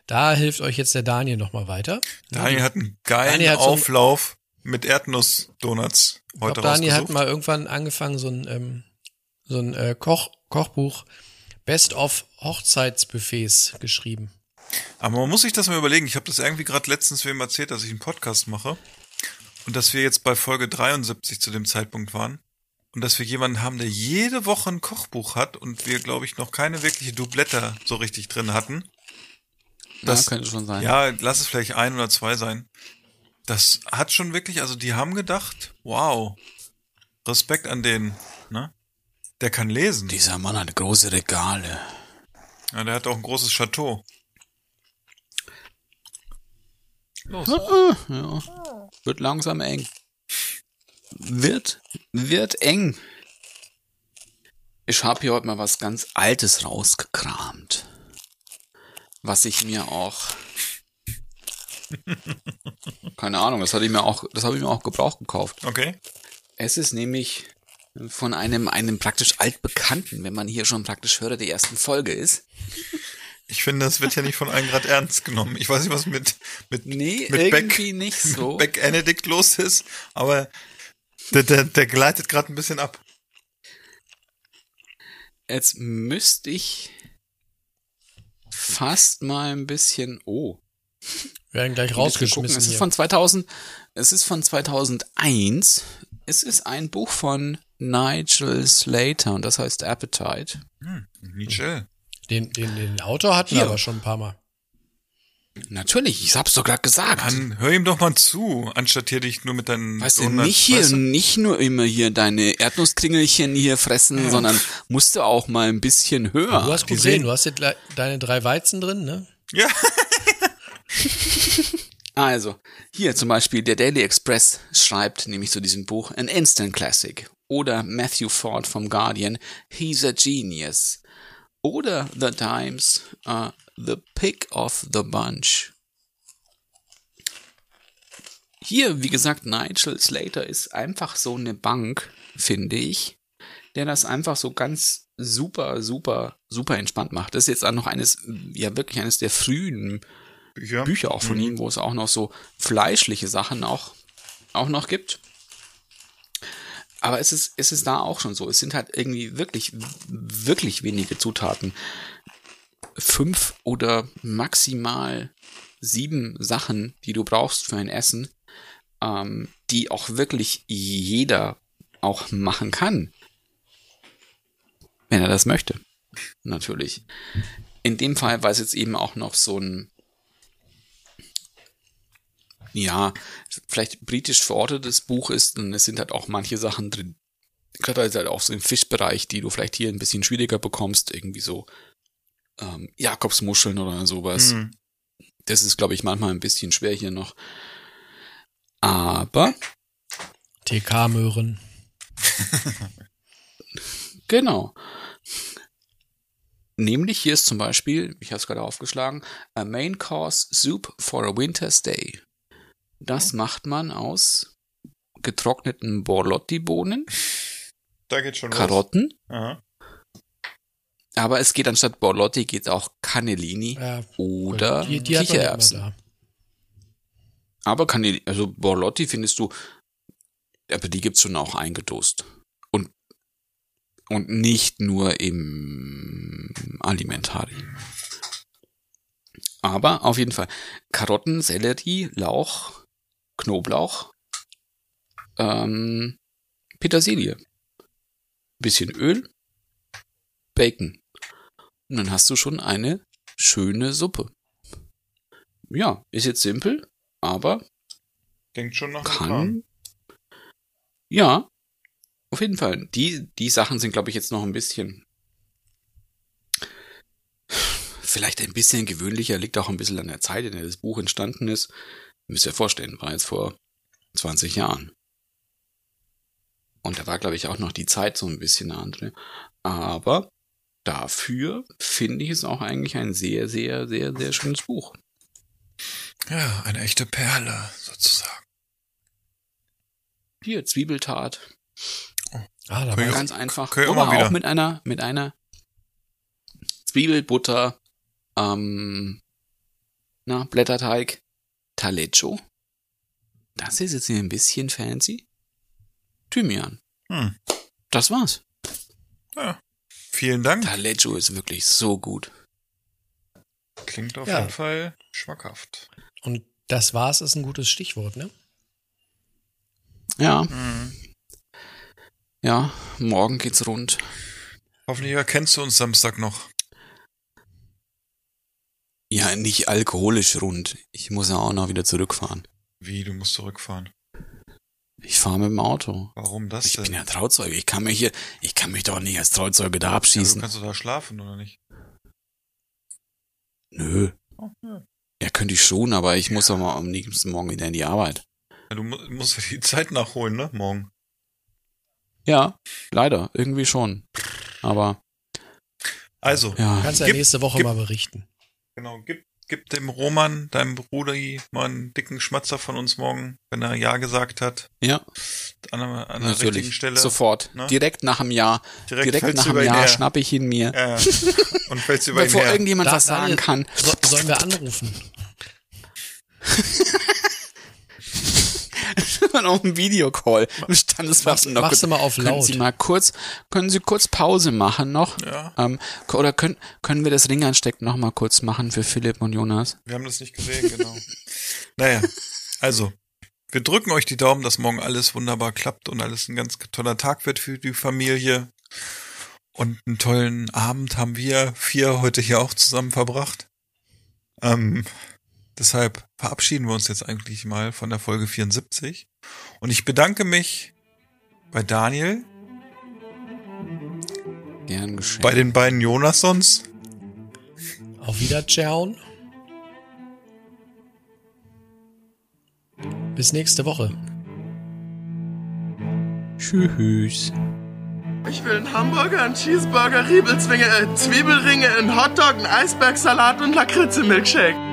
S3: da hilft euch jetzt der Daniel nochmal weiter.
S1: Daniel hat einen geilen
S3: hat so
S1: Auflauf mit Erdnussdonuts heute
S3: glaube, Daniel hat mal irgendwann angefangen, so ein, ähm, so ein äh, Koch, Kochbuch Best of Hochzeitsbuffets geschrieben.
S1: Aber man muss sich das mal überlegen. Ich habe das irgendwie gerade letztens wem erzählt, dass ich einen Podcast mache. Und dass wir jetzt bei Folge 73 zu dem Zeitpunkt waren. Und dass wir jemanden haben, der jede Woche ein Kochbuch hat und wir, glaube ich, noch keine wirkliche Doublette so richtig drin hatten.
S2: Das
S1: Das-
S2: könnte schon sein.
S1: Ja, lass es vielleicht ein oder zwei sein. Das hat schon wirklich, also die haben gedacht, wow, Respekt an den, ne? Der kann lesen.
S2: Dieser Mann hat große Regale.
S1: Ja, der hat auch ein großes Chateau. Los.
S2: Ja. Wird langsam eng. Wird, wird eng. Ich habe hier heute mal was ganz Altes rausgekramt. Was ich mir auch. Keine Ahnung, das hatte ich mir auch, das habe ich mir auch gebraucht gekauft.
S1: Okay.
S2: Es ist nämlich von einem, einem praktisch altbekannten, wenn man hier schon praktisch Hörer der ersten Folge ist.
S1: Ich finde, das wird ja nicht von allen Grad ernst genommen. Ich weiß nicht, was mit, mit,
S2: Nee,
S1: mit
S2: irgendwie
S1: Beck,
S2: nicht so.
S1: Beck Benedict los ist, aber der, der, der gleitet gerade ein bisschen ab.
S2: Jetzt müsste ich fast mal ein bisschen, oh,
S3: Wir werden gleich rausgeschmissen
S2: Es ist von 2000, es ist von 2001. Es ist ein Buch von Nigel Slater und das heißt Appetite.
S1: Hm, Michel.
S3: Den, den, den Autor hatten wir aber schon ein paar Mal.
S2: Natürlich, ich hab's doch gerade gesagt.
S1: Mann, hör ihm doch mal zu, anstatt hier dich nur mit deinen
S2: Weißt du, nicht hier,
S1: weißt du?
S2: nicht nur immer hier deine Erdnusskringelchen hier fressen, sondern musst du auch mal ein bisschen höher.
S3: du hast gesehen, du hast jetzt deine drei Weizen drin, ne?
S1: Ja,
S2: Also, hier zum Beispiel der Daily Express schreibt nämlich zu diesem Buch ein Instant Classic. Oder Matthew Ford vom Guardian, He's a Genius. Oder The Times, uh, The Pick of the Bunch. Hier, wie gesagt, Nigel Slater ist einfach so eine Bank, finde ich, der das einfach so ganz super, super, super entspannt macht. Das ist jetzt auch noch eines, ja wirklich eines der frühen
S1: Bücher.
S2: Bücher auch von ihm, wo es auch noch so fleischliche Sachen auch, auch noch gibt. Aber es ist, es ist da auch schon so. Es sind halt irgendwie wirklich, wirklich wenige Zutaten. Fünf oder maximal sieben Sachen, die du brauchst für ein Essen, ähm, die auch wirklich jeder auch machen kann. Wenn er das möchte. Natürlich. In dem Fall, weil es jetzt eben auch noch so ein ja, vielleicht britisch verortetes Buch ist und es sind halt auch manche Sachen drin, gerade halt auch so im Fischbereich, die du vielleicht hier ein bisschen schwieriger bekommst, irgendwie so ähm, Jakobsmuscheln oder sowas.
S1: Hm.
S2: Das ist, glaube ich, manchmal ein bisschen schwer hier noch. Aber,
S3: TK-Möhren.
S2: Genau. Nämlich hier ist zum Beispiel, ich habe es gerade aufgeschlagen, a main course soup for a winter's day. Das macht man aus getrockneten Borlotti-Bohnen,
S1: Da geht schon
S2: Karotten. Aber es geht anstatt Borlotti geht auch Cannellini
S3: Ja,
S2: oder
S3: die, die
S2: Kichererbsen. Aber Cannellini, also Borlotti findest du, aber die gibt's schon auch eingedost. Und, und nicht nur im Alimentari. Aber auf jeden Fall Karotten, Sellerie, Lauch, Knoblauch, ähm, Petersilie, bisschen Öl, Bacon. Und dann hast du schon eine schöne Suppe. Ja, ist jetzt simpel, aber
S1: Denkt schon nach
S2: kann. Ja, auf jeden Fall. Die, die Sachen sind, glaube ich, jetzt noch ein bisschen. Vielleicht ein bisschen gewöhnlicher, liegt auch ein bisschen an der Zeit, in der das Buch entstanden ist. Müsst ihr vorstellen, war jetzt vor 20 Jahren. Und da war, glaube ich, auch noch die Zeit so ein bisschen eine andere. Aber dafür finde ich es auch eigentlich ein sehr, sehr, sehr, sehr schönes Buch.
S1: Ja, eine echte Perle, sozusagen.
S2: Hier, Zwiebeltat.
S3: Ah, da war
S2: Ganz einfach.
S1: können wir
S2: Aber
S1: immer wieder.
S2: auch mit einer, mit einer Zwiebelbutter, ähm, na, Blätterteig, Taleggio. Das ist jetzt hier ein bisschen fancy. Thymian.
S1: Hm.
S2: Das war's.
S1: Vielen Dank.
S2: Taleggio ist wirklich so gut.
S1: Klingt auf
S3: Ja.
S1: jeden Fall schmackhaft.
S3: Und das war's ist ein gutes Stichwort, ne?
S2: Ja,
S1: Mhm.
S2: ja, morgen geht's rund.
S1: Hoffentlich erkennst du uns Samstag noch.
S2: Ja, nicht alkoholisch rund. Ich muss ja auch noch wieder zurückfahren.
S1: Wie, du musst zurückfahren.
S2: Ich fahre mit dem Auto.
S1: Warum das
S2: Ich
S1: denn?
S2: bin ja Trauzeuge. Ich kann mich hier, ich kann mich doch nicht als Trauzeuge da
S1: ja, du
S2: abschießen.
S1: kannst du da schlafen, oder nicht?
S2: Nö.
S1: Oh, ja.
S2: Ja, könnte ich schon, aber ich muss doch mal am nächsten Morgen wieder in die Arbeit.
S1: Ja, du mu musst ja die Zeit nachholen, ne? Morgen.
S2: Ja, leider, irgendwie schon. Aber
S1: Also,
S2: ja,
S3: Kannst ja
S1: Gib-
S3: nächste Woche
S1: gib-
S3: mal berichten.
S1: genau, gib, gib dem Roman, deinem Bruder, mal einen dicken Schmatzer von uns morgen, wenn er Ja gesagt hat.
S2: ja,
S1: An einer, an der richtigen. Stelle.
S2: Sofort.
S1: ne?
S2: Direkt nach dem Jahr.
S1: Direkt,
S2: Direkt, nach dem
S1: ihn
S2: Jahr
S1: her.
S2: schnapp ich ihn mir.
S1: Ja, ja. Und fällst über ihn
S2: Bevor
S1: her.
S2: irgendjemand
S3: Da-
S2: was sagen
S3: Daniel,
S2: kann.
S3: So, sollen wir anrufen?
S2: Und auf einem Videocall. Im Standesbeamten noch
S3: mach's
S2: kurz-
S3: mal auf
S2: können
S3: laut.
S2: Sie mal kurz, können Sie kurz Pause machen noch?
S1: Ja,
S2: Ähm, oder können, können wir das Ring anstecken noch mal kurz machen für Philipp und Jonas?
S1: wir haben das nicht gesehen, genau. naja, also, wir drücken euch die Daumen, dass morgen alles wunderbar klappt und alles ein ganz toller Tag wird für die Familie. Und einen tollen Abend haben wir vier heute hier auch zusammen verbracht. Ähm, deshalb verabschieden wir uns jetzt eigentlich mal von der Folge 74. Und ich bedanke mich bei Daniel,
S2: Gern geschehen.
S1: bei den beiden Jonassons
S3: Auf Wiederschauen. Bis nächste Woche.
S2: Tschüss.
S4: Ich will einen Hamburger, einen Cheeseburger, Riebelzwinge, äh, Zwiebelringe, einen Hotdog, einen Eisbergsalat und Lakritze-Milkshake.